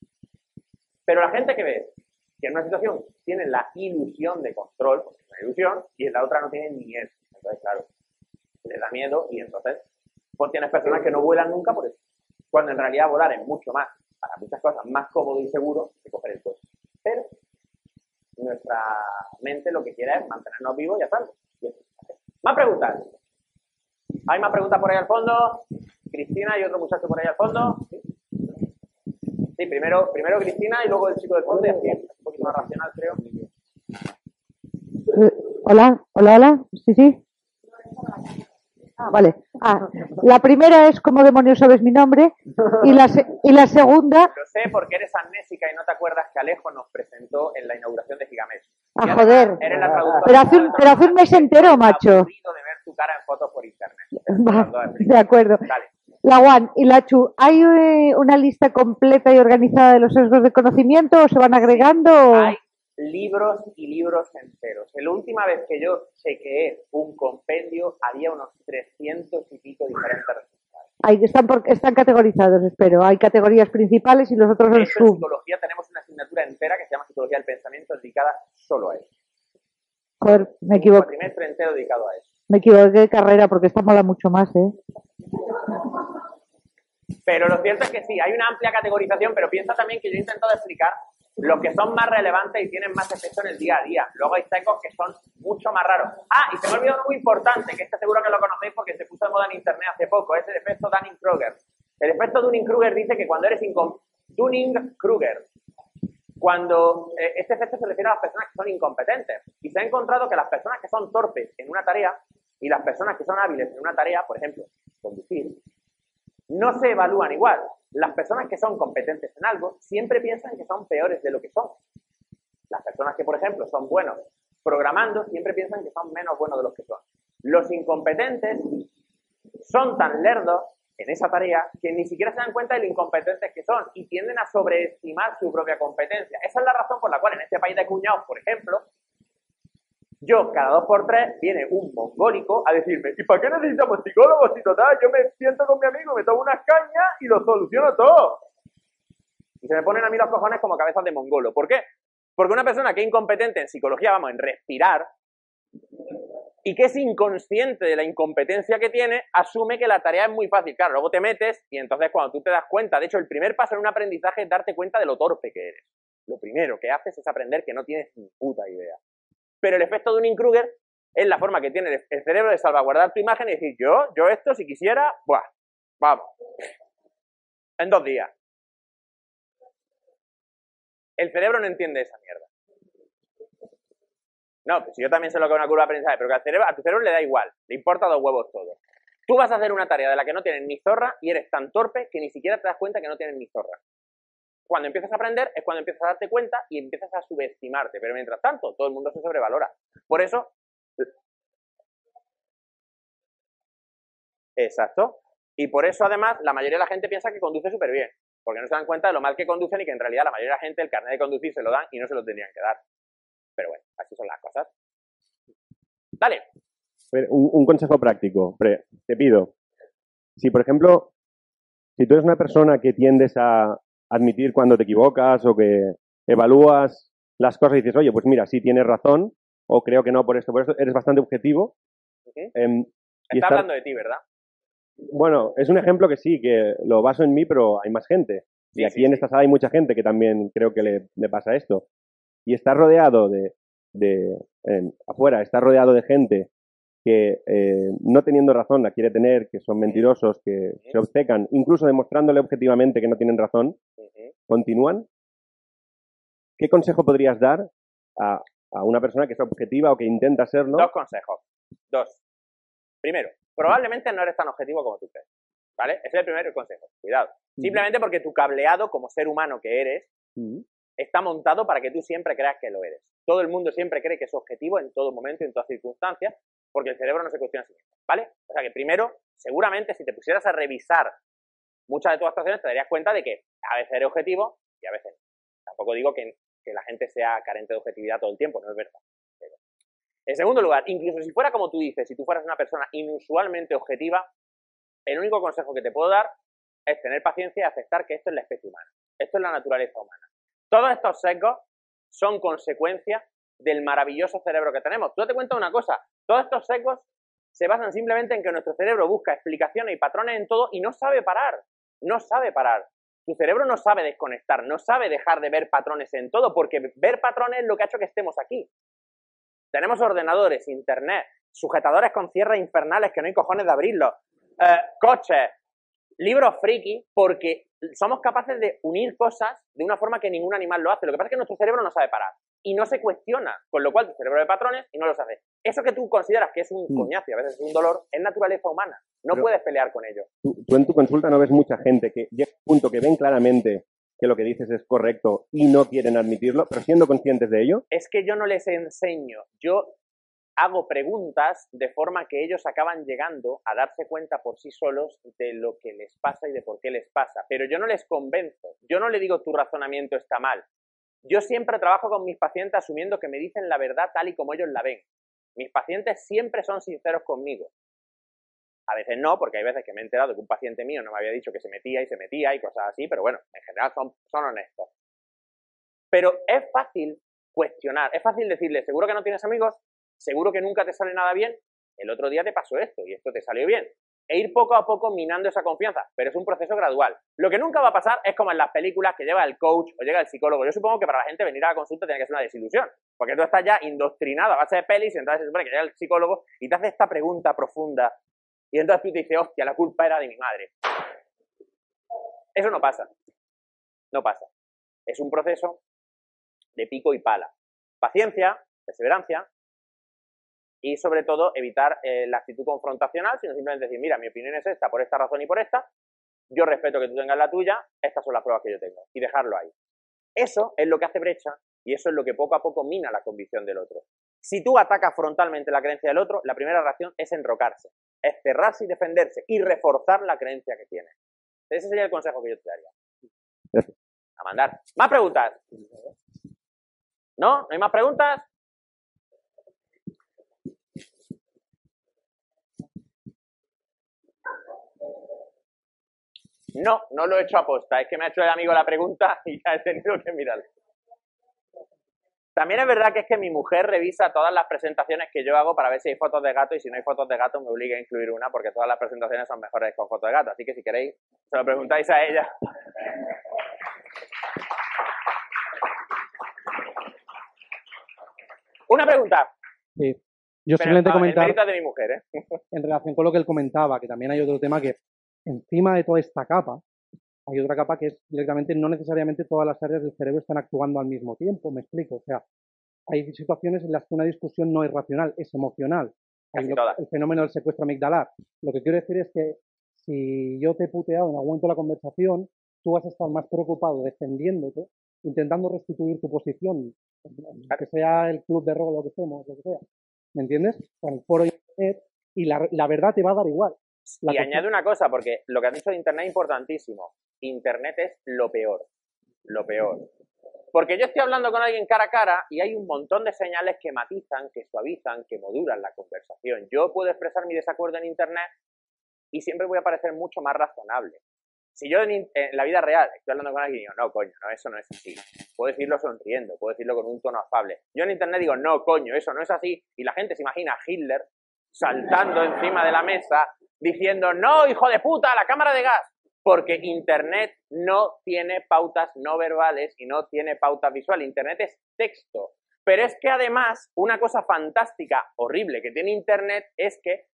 S2: Pero la gente que ve que en una situación tiene la ilusión de control, porque es una ilusión, y en la otra no tiene ni eso. Entonces, claro, le da miedo y entonces pues tienes personas que no vuelan nunca por eso. Cuando en realidad volar es mucho más, para muchas cosas, más cómodo y seguro que coger el coche. Pero nuestra mente lo que quiere es mantenernos vivos y a salvo. Más preguntas. ¿Hay más preguntas por ahí al fondo? Cristina y otro muchacho por ahí al fondo. Sí, primero, primero Cristina y luego el chico del fondo y así un poquito más racional, creo.
S5: Eh, hola, hola, hola. Sí, sí. Ah, vale. Ah, la primera es ¿Cómo demonios sabes mi nombre? Y la, y la segunda...
S2: Lo sé porque eres amnésica y no te acuerdas que Alejo nos presentó en la inauguración de Gigamesh.
S5: Ah, joder.
S2: Eres la traductora.
S5: Pero hace, un, pero hace un mes entero, macho.
S2: de ver tu cara en fotos por internet.
S5: Va, de acuerdo.
S2: Dale.
S5: La Juan y la Chu, ¿hay eh, una lista completa y organizada de los sesgos de conocimiento o se van agregando?
S2: Hay libros y libros enteros. La última vez que yo chequeé un compendio había unos 300 y pico diferentes resultados.
S5: Ahí están, por, están categorizados, espero. Hay categorías principales y los otros son
S2: en psicología tenemos una entera que se llama Psicología del Pensamiento dedicada solo a eso.
S5: Joder, me
S2: Un
S5: equivoqué.
S2: cuatrimestre entero dedicado a eso.
S5: Me equivoqué de carrera porque esta mola mucho más, ¿eh?
S2: Pero lo cierto es que sí, hay una amplia categorización, pero piensa también que yo he intentado explicar los que son más relevantes y tienen más efecto en el día a día. Luego hay secos que son mucho más raros. Ah, y se me ha olvidado muy importante, que este seguro que lo conocéis porque se puso de moda en internet hace poco, es el efecto Dunning-Kruger. El efecto Dunning-Kruger dice que cuando eres Dunning-Kruger, cuando eh, este efecto se refiere a las personas que son incompetentes. Y se ha encontrado que las personas que son torpes en una tarea y las personas que son hábiles en una tarea, por ejemplo, conducir, no se evalúan igual. Las personas que son competentes en algo siempre piensan que son peores de lo que son. Las personas que, por ejemplo, son buenos programando siempre piensan que son menos buenos de los que son. Los incompetentes son tan lerdos en esa tarea que ni siquiera se dan cuenta de lo incompetentes que son y tienden a sobreestimar su propia competencia. Esa es la razón por la cual en este país de cuñados, por ejemplo, yo, cada dos por tres, viene un mongólico a decirme, ¿y para qué necesitamos psicólogos si total? Yo me siento con mi amigo, me tomo unas cañas y lo soluciono todo. Y se me ponen a mí los cojones como cabezas de mongolo. ¿Por qué? Porque una persona que es incompetente en psicología, vamos, en respirar, y que es inconsciente de la incompetencia que tiene, asume que la tarea es muy fácil. Claro, luego te metes y entonces cuando tú te das cuenta, de hecho, el primer paso en un aprendizaje es darte cuenta de lo torpe que eres. Lo primero que haces es aprender que no tienes ni puta idea. Pero el efecto de un Kruger es la forma que tiene el cerebro de salvaguardar tu imagen y decir, yo, yo esto, si quisiera, buah, vamos. En dos días. El cerebro no entiende esa mierda. No, pues yo también sé lo que es una curva de aprendizaje, pero que al cerebro, a tu cerebro le da igual, le importa dos huevos todo. Tú vas a hacer una tarea de la que no tienes ni zorra y eres tan torpe que ni siquiera te das cuenta que no tienes ni zorra. Cuando empiezas a aprender es cuando empiezas a darte cuenta y empiezas a subestimarte, pero mientras tanto todo el mundo se sobrevalora. Por eso... Exacto. Y por eso además la mayoría de la gente piensa que conduce súper bien, porque no se dan cuenta de lo mal que conducen y que en realidad la mayoría de la gente el carnet de conducir se lo dan y no se lo tendrían que dar. Pero bueno, así son las cosas. Dale.
S6: Un, un consejo práctico, te pido. Si, por ejemplo, si tú eres una persona que tiendes a, admitir cuando te equivocas o que evalúas las cosas y dices, oye, pues mira, sí tienes razón o creo que no por esto, por eso eres bastante objetivo.
S2: Em, Está hablando de ti, ¿verdad?
S6: Bueno, es un ejemplo que sí, que lo baso en mí, pero hay más gente. y aquí en esta sala hay mucha gente que también creo que le, pasa esto. Y está rodeado de, de afuera, está rodeado de gente que eh, no teniendo razón la quiere tener, que son mentirosos, que se obcecan, incluso demostrándole objetivamente que no tienen razón, continúan. ¿Qué consejo podrías dar a, una persona que es objetiva o que intenta serlo?
S2: Dos consejos. Dos. Primero, probablemente no eres tan objetivo como tú crees. ¿Vale? Ese es el primer consejo. Cuidado. Simplemente porque tu cableado como ser humano que eres está montado para que tú siempre creas que lo eres. Todo el mundo siempre cree que es objetivo en todo momento, en todas circunstancias, porque el cerebro no se cuestiona a sí mismo, ¿vale? O sea que primero, seguramente si te pusieras a revisar muchas de tus actuaciones, te darías cuenta de que a veces eres objetivo y a veces no. Tampoco digo que, la gente sea carente de objetividad todo el tiempo, no es verdad. En segundo lugar, incluso si fuera como tú dices, si tú fueras una persona inusualmente objetiva, el único consejo que te puedo dar es tener paciencia y aceptar que esto es la especie humana. Esto es la naturaleza humana. Todos estos sesgos son consecuencia del maravilloso cerebro que tenemos. Tú te cuento una cosa, todos estos sesgos se basan simplemente en que nuestro cerebro busca explicaciones y patrones en todo y no sabe parar, no sabe parar. Tu cerebro no sabe desconectar, no sabe dejar de ver patrones en todo, porque ver patrones es lo que ha hecho que estemos aquí. Tenemos ordenadores, internet, sujetadores con cierres infernales que no hay cojones de abrirlos, eh, coches, libros friki, porque somos capaces de unir cosas de una forma que ningún animal lo hace. Lo que pasa es que nuestro cerebro no sabe parar y no se cuestiona, con lo cual tu cerebro de patrones y no los hace. Eso que tú consideras que es un mm. coñazo y a veces es un dolor, es naturaleza humana. No puedes pelear con ello.
S6: Tú, en tu consulta no ves mucha gente que llega a un punto que ven claramente que lo que dices es correcto y no quieren admitirlo, pero siendo conscientes de ello.
S2: Es que yo no les enseño, yo hago preguntas de forma que ellos acaban llegando a darse cuenta por sí solos de lo que les pasa y de por qué les pasa. Pero yo no les convenzo, yo no le digo tu razonamiento está mal, yo siempre trabajo con mis pacientes asumiendo que me dicen la verdad tal y como ellos la ven. Mis pacientes siempre son sinceros conmigo. A veces no, porque hay veces que me he enterado que un paciente mío no me había dicho que se metía y se metía y cosas así, pero bueno, en general son, son honestos. Pero es fácil cuestionar, es fácil decirle, seguro que no tienes amigos, seguro que nunca te sale nada bien, el otro día te pasó esto y esto te salió bien. e ir poco a poco minando esa confianza, pero es un proceso gradual. Lo que nunca va a pasar es como en las películas que llega el coach o llega el psicólogo. Yo supongo que para la gente venir a la consulta tiene que ser una desilusión, porque tú estás ya indoctrinado a base de pelis y entonces se supone que llega el psicólogo y te hace esta pregunta profunda y entonces tú te dices, hostia, la culpa era de mi madre. Eso no pasa. No pasa. Es un proceso de pico y pala. Paciencia, perseverancia, y sobre todo evitar eh, la actitud confrontacional, sino simplemente decir, mira, mi opinión es esta por esta razón y por esta, yo respeto que tú tengas la tuya, estas son las pruebas que yo tengo, y dejarlo ahí. Eso es lo que hace brecha y eso es lo que poco a poco mina la convicción del otro. Si tú atacas frontalmente la creencia del otro, la primera reacción es enrocarse, es cerrarse y defenderse y reforzar la creencia que tiene. Ese sería el consejo que yo te daría. A mandar. ¿Más preguntas? ¿No? ¿No hay más preguntas? No, no lo he hecho a posta. Es que me ha hecho el amigo la pregunta y ya he tenido que mirar. También es verdad que es que mi mujer revisa todas las presentaciones que yo hago para ver si hay fotos de gato y si no hay fotos de gato me obliga a incluir una porque todas las presentaciones son mejores con fotos de gato. Así que si queréis, se lo preguntáis a ella. Una pregunta.
S7: Sí. Yo simplemente comentar
S2: de mi mujer, ¿eh?
S7: en relación con lo que él comentaba, que también hay otro tema que encima de toda esta capa hay otra capa que es directamente no necesariamente todas las áreas del cerebro están actuando al mismo tiempo, me explico, o sea, hay situaciones en las que una discusión no es racional, es emocional. Hay el fenómeno del secuestro amigdalar. Lo que quiero decir es que si yo te he puteado en algún momento de la conversación, tú vas a estar más preocupado defendiéndote, intentando restituir tu posición, que sea el club de rol, lo que lo que sea. ¿Me entiendes? Con el foro y la, la verdad te va a dar igual
S2: y añade una cosa, porque lo que has dicho de Internet es importantísimo. Internet es lo peor. Lo peor. Porque yo estoy hablando con alguien cara a cara y hay un montón de señales que matizan, que suavizan, que modulan la conversación. Yo puedo expresar mi desacuerdo en Internet y siempre voy a parecer mucho más razonable. Si yo en, la vida real estoy hablando con alguien y digo, no, coño, no, eso no es así. Puedo decirlo sonriendo, puedo decirlo con un tono afable. Yo en Internet digo, no, coño, eso no es así. Y la gente se imagina a Hitler saltando encima de la mesa diciendo, no, hijo de puta, la cámara de gas. Porque Internet no tiene pautas no verbales y no tiene pautas visuales. Internet es texto. Pero es que además, una cosa fantástica, horrible que tiene Internet es que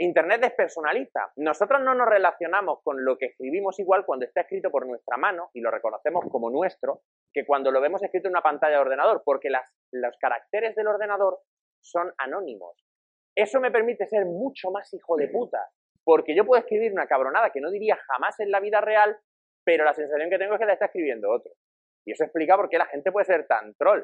S2: Internet despersonaliza. Nosotros no nos relacionamos con lo que escribimos igual cuando está escrito por nuestra mano y lo reconocemos como nuestro, que cuando lo vemos escrito en una pantalla de ordenador, porque las, los caracteres del ordenador son anónimos. Eso me permite ser mucho más hijo de puta, porque yo puedo escribir una cabronada que no diría jamás en la vida real, pero la sensación que tengo es que la está escribiendo otro. Y eso explica por qué la gente puede ser tan troll.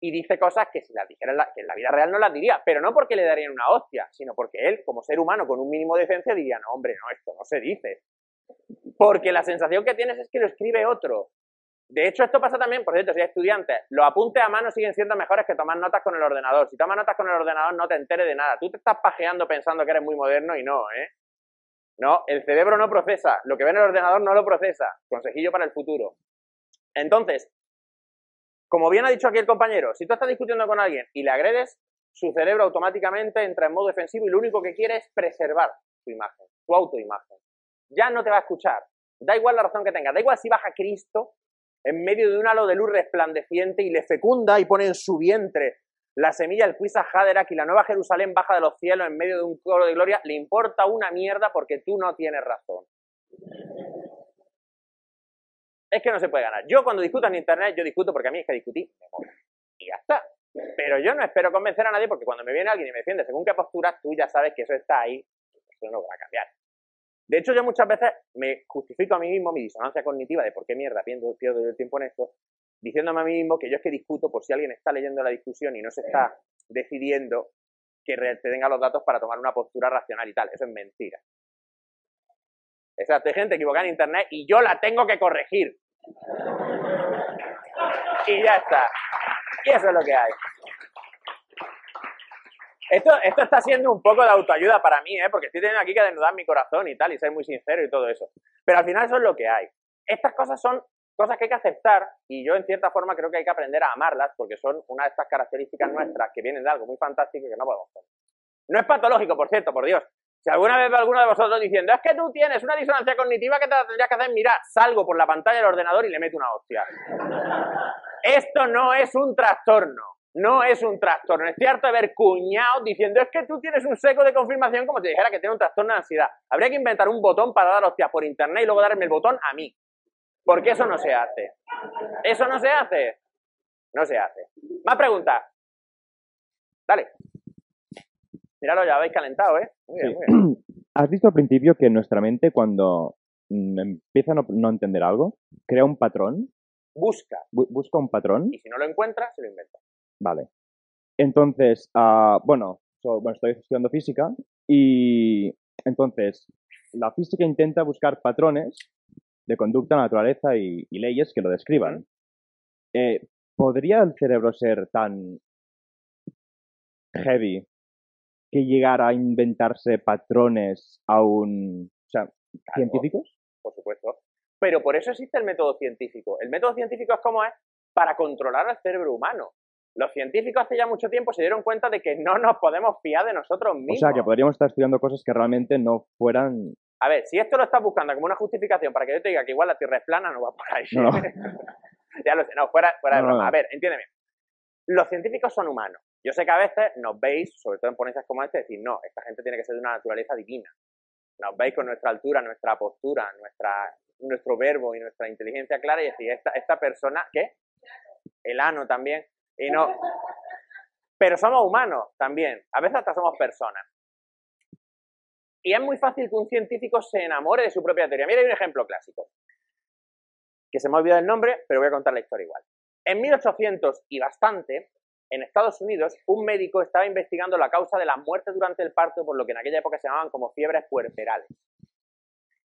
S2: Y dice cosas que si las dijera en la, en la vida real no las diría, pero no porque le darían una hostia, sino porque él, como ser humano con un mínimo de decencia, diría, no, hombre, no, esto no se dice. Porque la sensación que tienes es que lo escribe otro. De hecho, esto pasa también, por cierto, si eres estudiante, los apuntes a mano siguen siendo mejores que tomar notas con el ordenador. Si tomas notas con el ordenador no te enteres de nada. Tú te estás pajeando pensando que eres muy moderno y no, ¿eh? No, el cerebro no procesa. Lo que ve en el ordenador no lo procesa. Consejillo para el futuro. Entonces, como bien ha dicho aquí el compañero, si tú estás discutiendo con alguien y le agredes, su cerebro automáticamente entra en modo defensivo y lo único que quiere es preservar su imagen, su autoimagen. Ya no te va a escuchar. Da igual la razón que tenga, da igual si baja Cristo en medio de un halo de luz resplandeciente y le fecunda y pone en su vientre la semilla del Quisa Haderach y la nueva Jerusalén baja de los cielos en medio de un coro de gloria, le importa una mierda porque tú no tienes razón. Es que no se puede ganar. Yo cuando discuto en internet, yo discuto porque a mí es que discutí, Y ya está. Pero yo no espero convencer a nadie porque cuando me viene alguien y me defiende según qué postura, tú ya sabes que eso está ahí, eso no va a cambiar. De hecho, yo muchas veces me justifico a mí mismo mi disonancia cognitiva de por qué mierda pierdo, pierdo el tiempo en esto, diciéndome a mí mismo que yo es que discuto por si alguien está leyendo la discusión y no se está decidiendo que te tenga los datos para tomar una postura racional y tal. Eso es mentira. Exacto, hay gente equivocada en Internet y yo la tengo que corregir. Y ya está. Y eso es lo que hay. Esto, está siendo un poco de autoayuda para mí, ¿eh? porque estoy teniendo aquí que desnudar mi corazón y tal, y ser muy sincero y todo eso. Pero al final eso es lo que hay. Estas cosas son cosas que hay que aceptar y yo en cierta forma creo que hay que aprender a amarlas porque son una de estas características nuestras que vienen de algo muy fantástico y que no podemos hacer. No es patológico, por cierto, por Dios. Si alguna vez ve alguno de vosotros diciendo, es que tú tienes una disonancia cognitiva que te la tendrías que hacer, mira, salgo por la pantalla del ordenador y le meto una hostia. Esto no es un trastorno. No es un trastorno. Estoy harto de ver cuñados diciendo, es que tú tienes un seco de confirmación como si dijera que tiene un trastorno de ansiedad. Habría que inventar un botón para dar hostias por internet y luego darme el botón a mí. Porque eso no se hace. Eso no se hace. No se hace. Más preguntas. Dale. Míralo, ya habéis calentado, ¿eh? Muy bien,
S8: Sí.
S2: muy bien.
S8: Has visto al principio que nuestra mente cuando mm, empieza a no, no entender algo, crea un patrón,
S2: Busca.
S8: bu- busca un patrón,
S2: Y si no lo encuentra, se lo inventa.
S8: Vale. Entonces, ah, bueno, so- bueno, estoy estudiando física y entonces la física intenta buscar patrones de conducta, naturaleza y, y leyes que lo describan. Eh, ¿Podría el cerebro ser tan heavy que llegara a inventarse patrones aún, o sea, científicos?
S2: por supuesto. Pero por eso existe el método científico. El método científico es como es para controlar al cerebro humano. Los científicos hace ya mucho tiempo se dieron cuenta de que no nos podemos fiar de nosotros
S8: O
S2: mismos.
S8: sea, que podríamos estar estudiando cosas que realmente no fueran...
S2: A ver, si esto lo estás buscando como una justificación para que yo te diga que igual la Tierra es plana, no va por ahí.
S8: No,
S2: ya lo sé, no, fuera, fuera de
S8: no,
S2: broma.
S8: no.
S2: A ver, entiéndeme. Los científicos son humanos. Yo sé que a veces nos veis, sobre todo en ponencias como esta, decir, no, esta gente tiene que ser de una naturaleza divina. Nos veis con nuestra altura, nuestra postura, nuestra, nuestro verbo y nuestra inteligencia clara y decir, esta, esta persona, ¿qué? El ano también. Y no. Pero somos humanos también. A veces hasta somos personas. Y es muy fácil que un científico se enamore de su propia teoría. Mira, hay un ejemplo clásico. Que se me ha olvidado el nombre, pero voy a contar la historia igual. En 1800 y bastante, en Estados Unidos, un médico estaba investigando la causa de la muerte durante el parto por lo que en aquella época se llamaban como fiebres puerperales.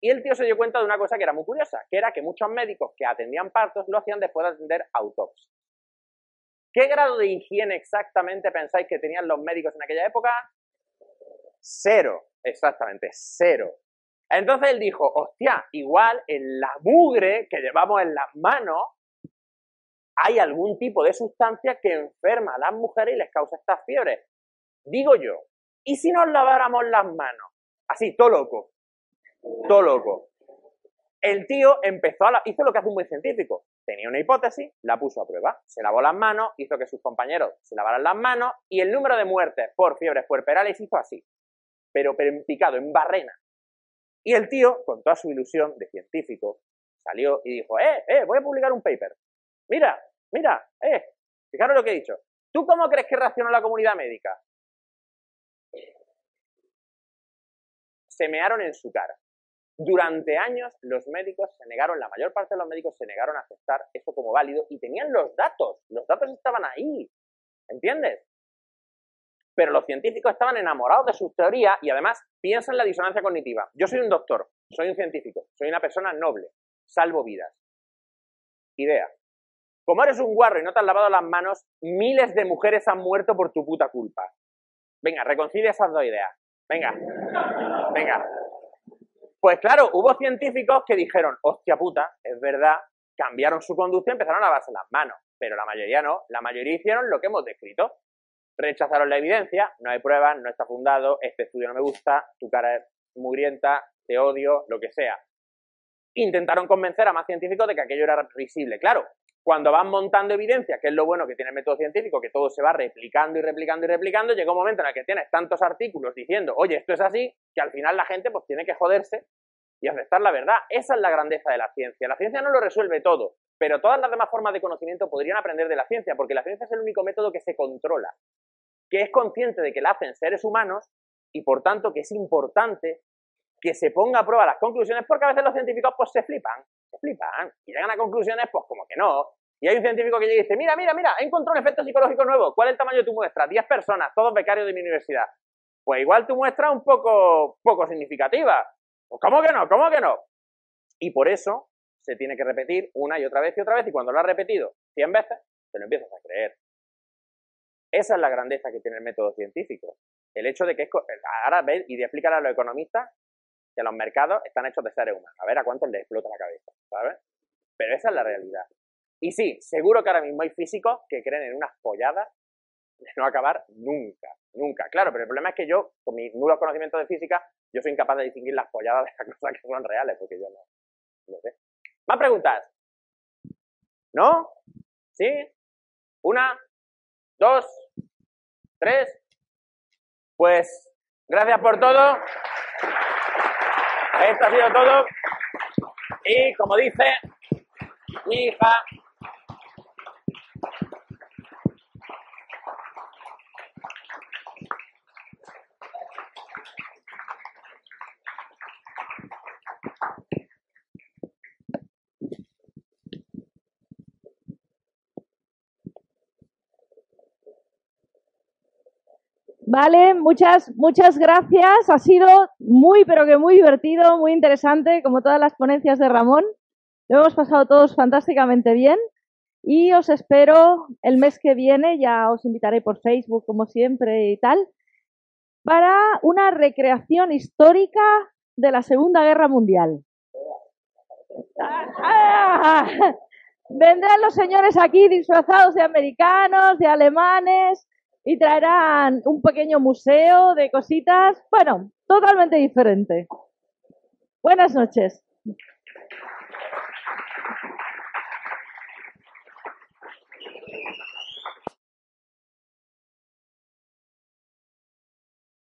S2: Y el tío se dio cuenta de una cosa que era muy curiosa, que era que muchos médicos que atendían partos lo hacían después de atender autopsias. ¿Qué grado de higiene exactamente pensáis que tenían los médicos en aquella época? Cero, exactamente, cero. Entonces él dijo, hostia, igual en la mugre que llevamos en las manos hay algún tipo de sustancia que enferma a las mujeres y les causa estas fiebres. Digo yo, ¿y si nos laváramos las manos? Así, todo loco, todo loco. El tío empezó a la- hizo lo que hace un buen científico. Tenía una hipótesis, la puso a prueba. Se lavó las manos, hizo que sus compañeros se lavaran las manos y el número de muertes por fiebres puerperales hizo así. Pero, en picado, en barrena. Y el tío, con toda su ilusión de científico, salió y dijo, eh, eh, voy a publicar un paper. Mira, mira, eh, fijaros lo que he dicho. ¿Tú cómo crees que reaccionó la comunidad médica? Se mearon en su cara. Durante años los médicos se negaron, la mayor parte de los médicos se negaron a aceptar eso como válido y tenían los datos, los datos estaban ahí, ¿entiendes? Pero los científicos estaban enamorados de sus teorías y además piensan en la disonancia cognitiva. Yo soy un doctor, soy un científico, soy una persona noble, salvo vidas. Idea. Como eres un guarro y no te has lavado las manos, miles de mujeres han muerto por tu puta culpa. Venga, reconcilia esas dos ideas. Venga, venga. Pues claro, hubo científicos que dijeron, hostia puta, es verdad, cambiaron su conducta y empezaron a lavarse las manos. Pero la mayoría no, la mayoría hicieron lo que hemos descrito. Rechazaron la evidencia, no hay pruebas, no está fundado, este estudio no me gusta, tu cara es mugrienta, te odio, lo que sea. Intentaron convencer a más científicos de que aquello era risible. Claro, cuando van montando evidencia, que es lo bueno que tiene el método científico, que todo se va replicando y replicando y replicando, llega un momento en el que tienes tantos artículos diciendo, oye, esto es así, que al final la gente pues tiene que joderse y aceptar la verdad. Esa es la grandeza de la ciencia. La ciencia no lo resuelve todo, pero todas las demás formas de conocimiento podrían aprender de la ciencia, porque la ciencia es el único método que se controla, que es consciente de que la hacen seres humanos y por tanto que es importante que se ponga a prueba las conclusiones, porque a veces los científicos pues se flipan, se flipan, y llegan a conclusiones pues como que no. Y hay un científico que llega y dice, mira, mira, mira, he encontrado un efecto psicológico nuevo. ¿Cuál es el tamaño de tu muestra? 10 personas, todos becarios de mi universidad. Pues igual tu muestra es un poco, poco significativa. Pues ¿Cómo que no? ¿Cómo que no? Y por eso se tiene que repetir una y otra vez y otra vez, y cuando lo has repetido 100 veces, te lo empiezas a creer. Esa es la grandeza que tiene el método científico. El hecho de que es... Ahora ves y de explicar a los economistas que los mercados están hechos de seres humanos. A ver a cuántos les explota la cabeza, ¿sabes? Pero esa es la realidad. Y sí, seguro que ahora mismo hay físicos que creen en unas polladas de no acabar nunca, nunca. Claro, pero el problema es que yo, con mi nulo conocimiento de física, yo soy incapaz de distinguir las polladas de las cosas que son reales, porque yo no, no sé. ¿Más preguntas? ¿No? ¿Sí? Una, dos, tres. Pues gracias por todo. Esto ha sido todo. Y como dice mi hija,
S1: Vale, muchas, muchas gracias. Ha sido muy, pero que muy divertido, muy interesante, como todas las ponencias de Ramón. Lo hemos pasado todos fantásticamente bien y os espero el mes que viene, ya os invitaré por Facebook como siempre y tal, para una recreación histórica de la Segunda Guerra Mundial. Vendrán los señores aquí disfrazados de americanos, de alemanes, y traerán un pequeño museo de cositas, bueno, totalmente diferente. Buenas noches.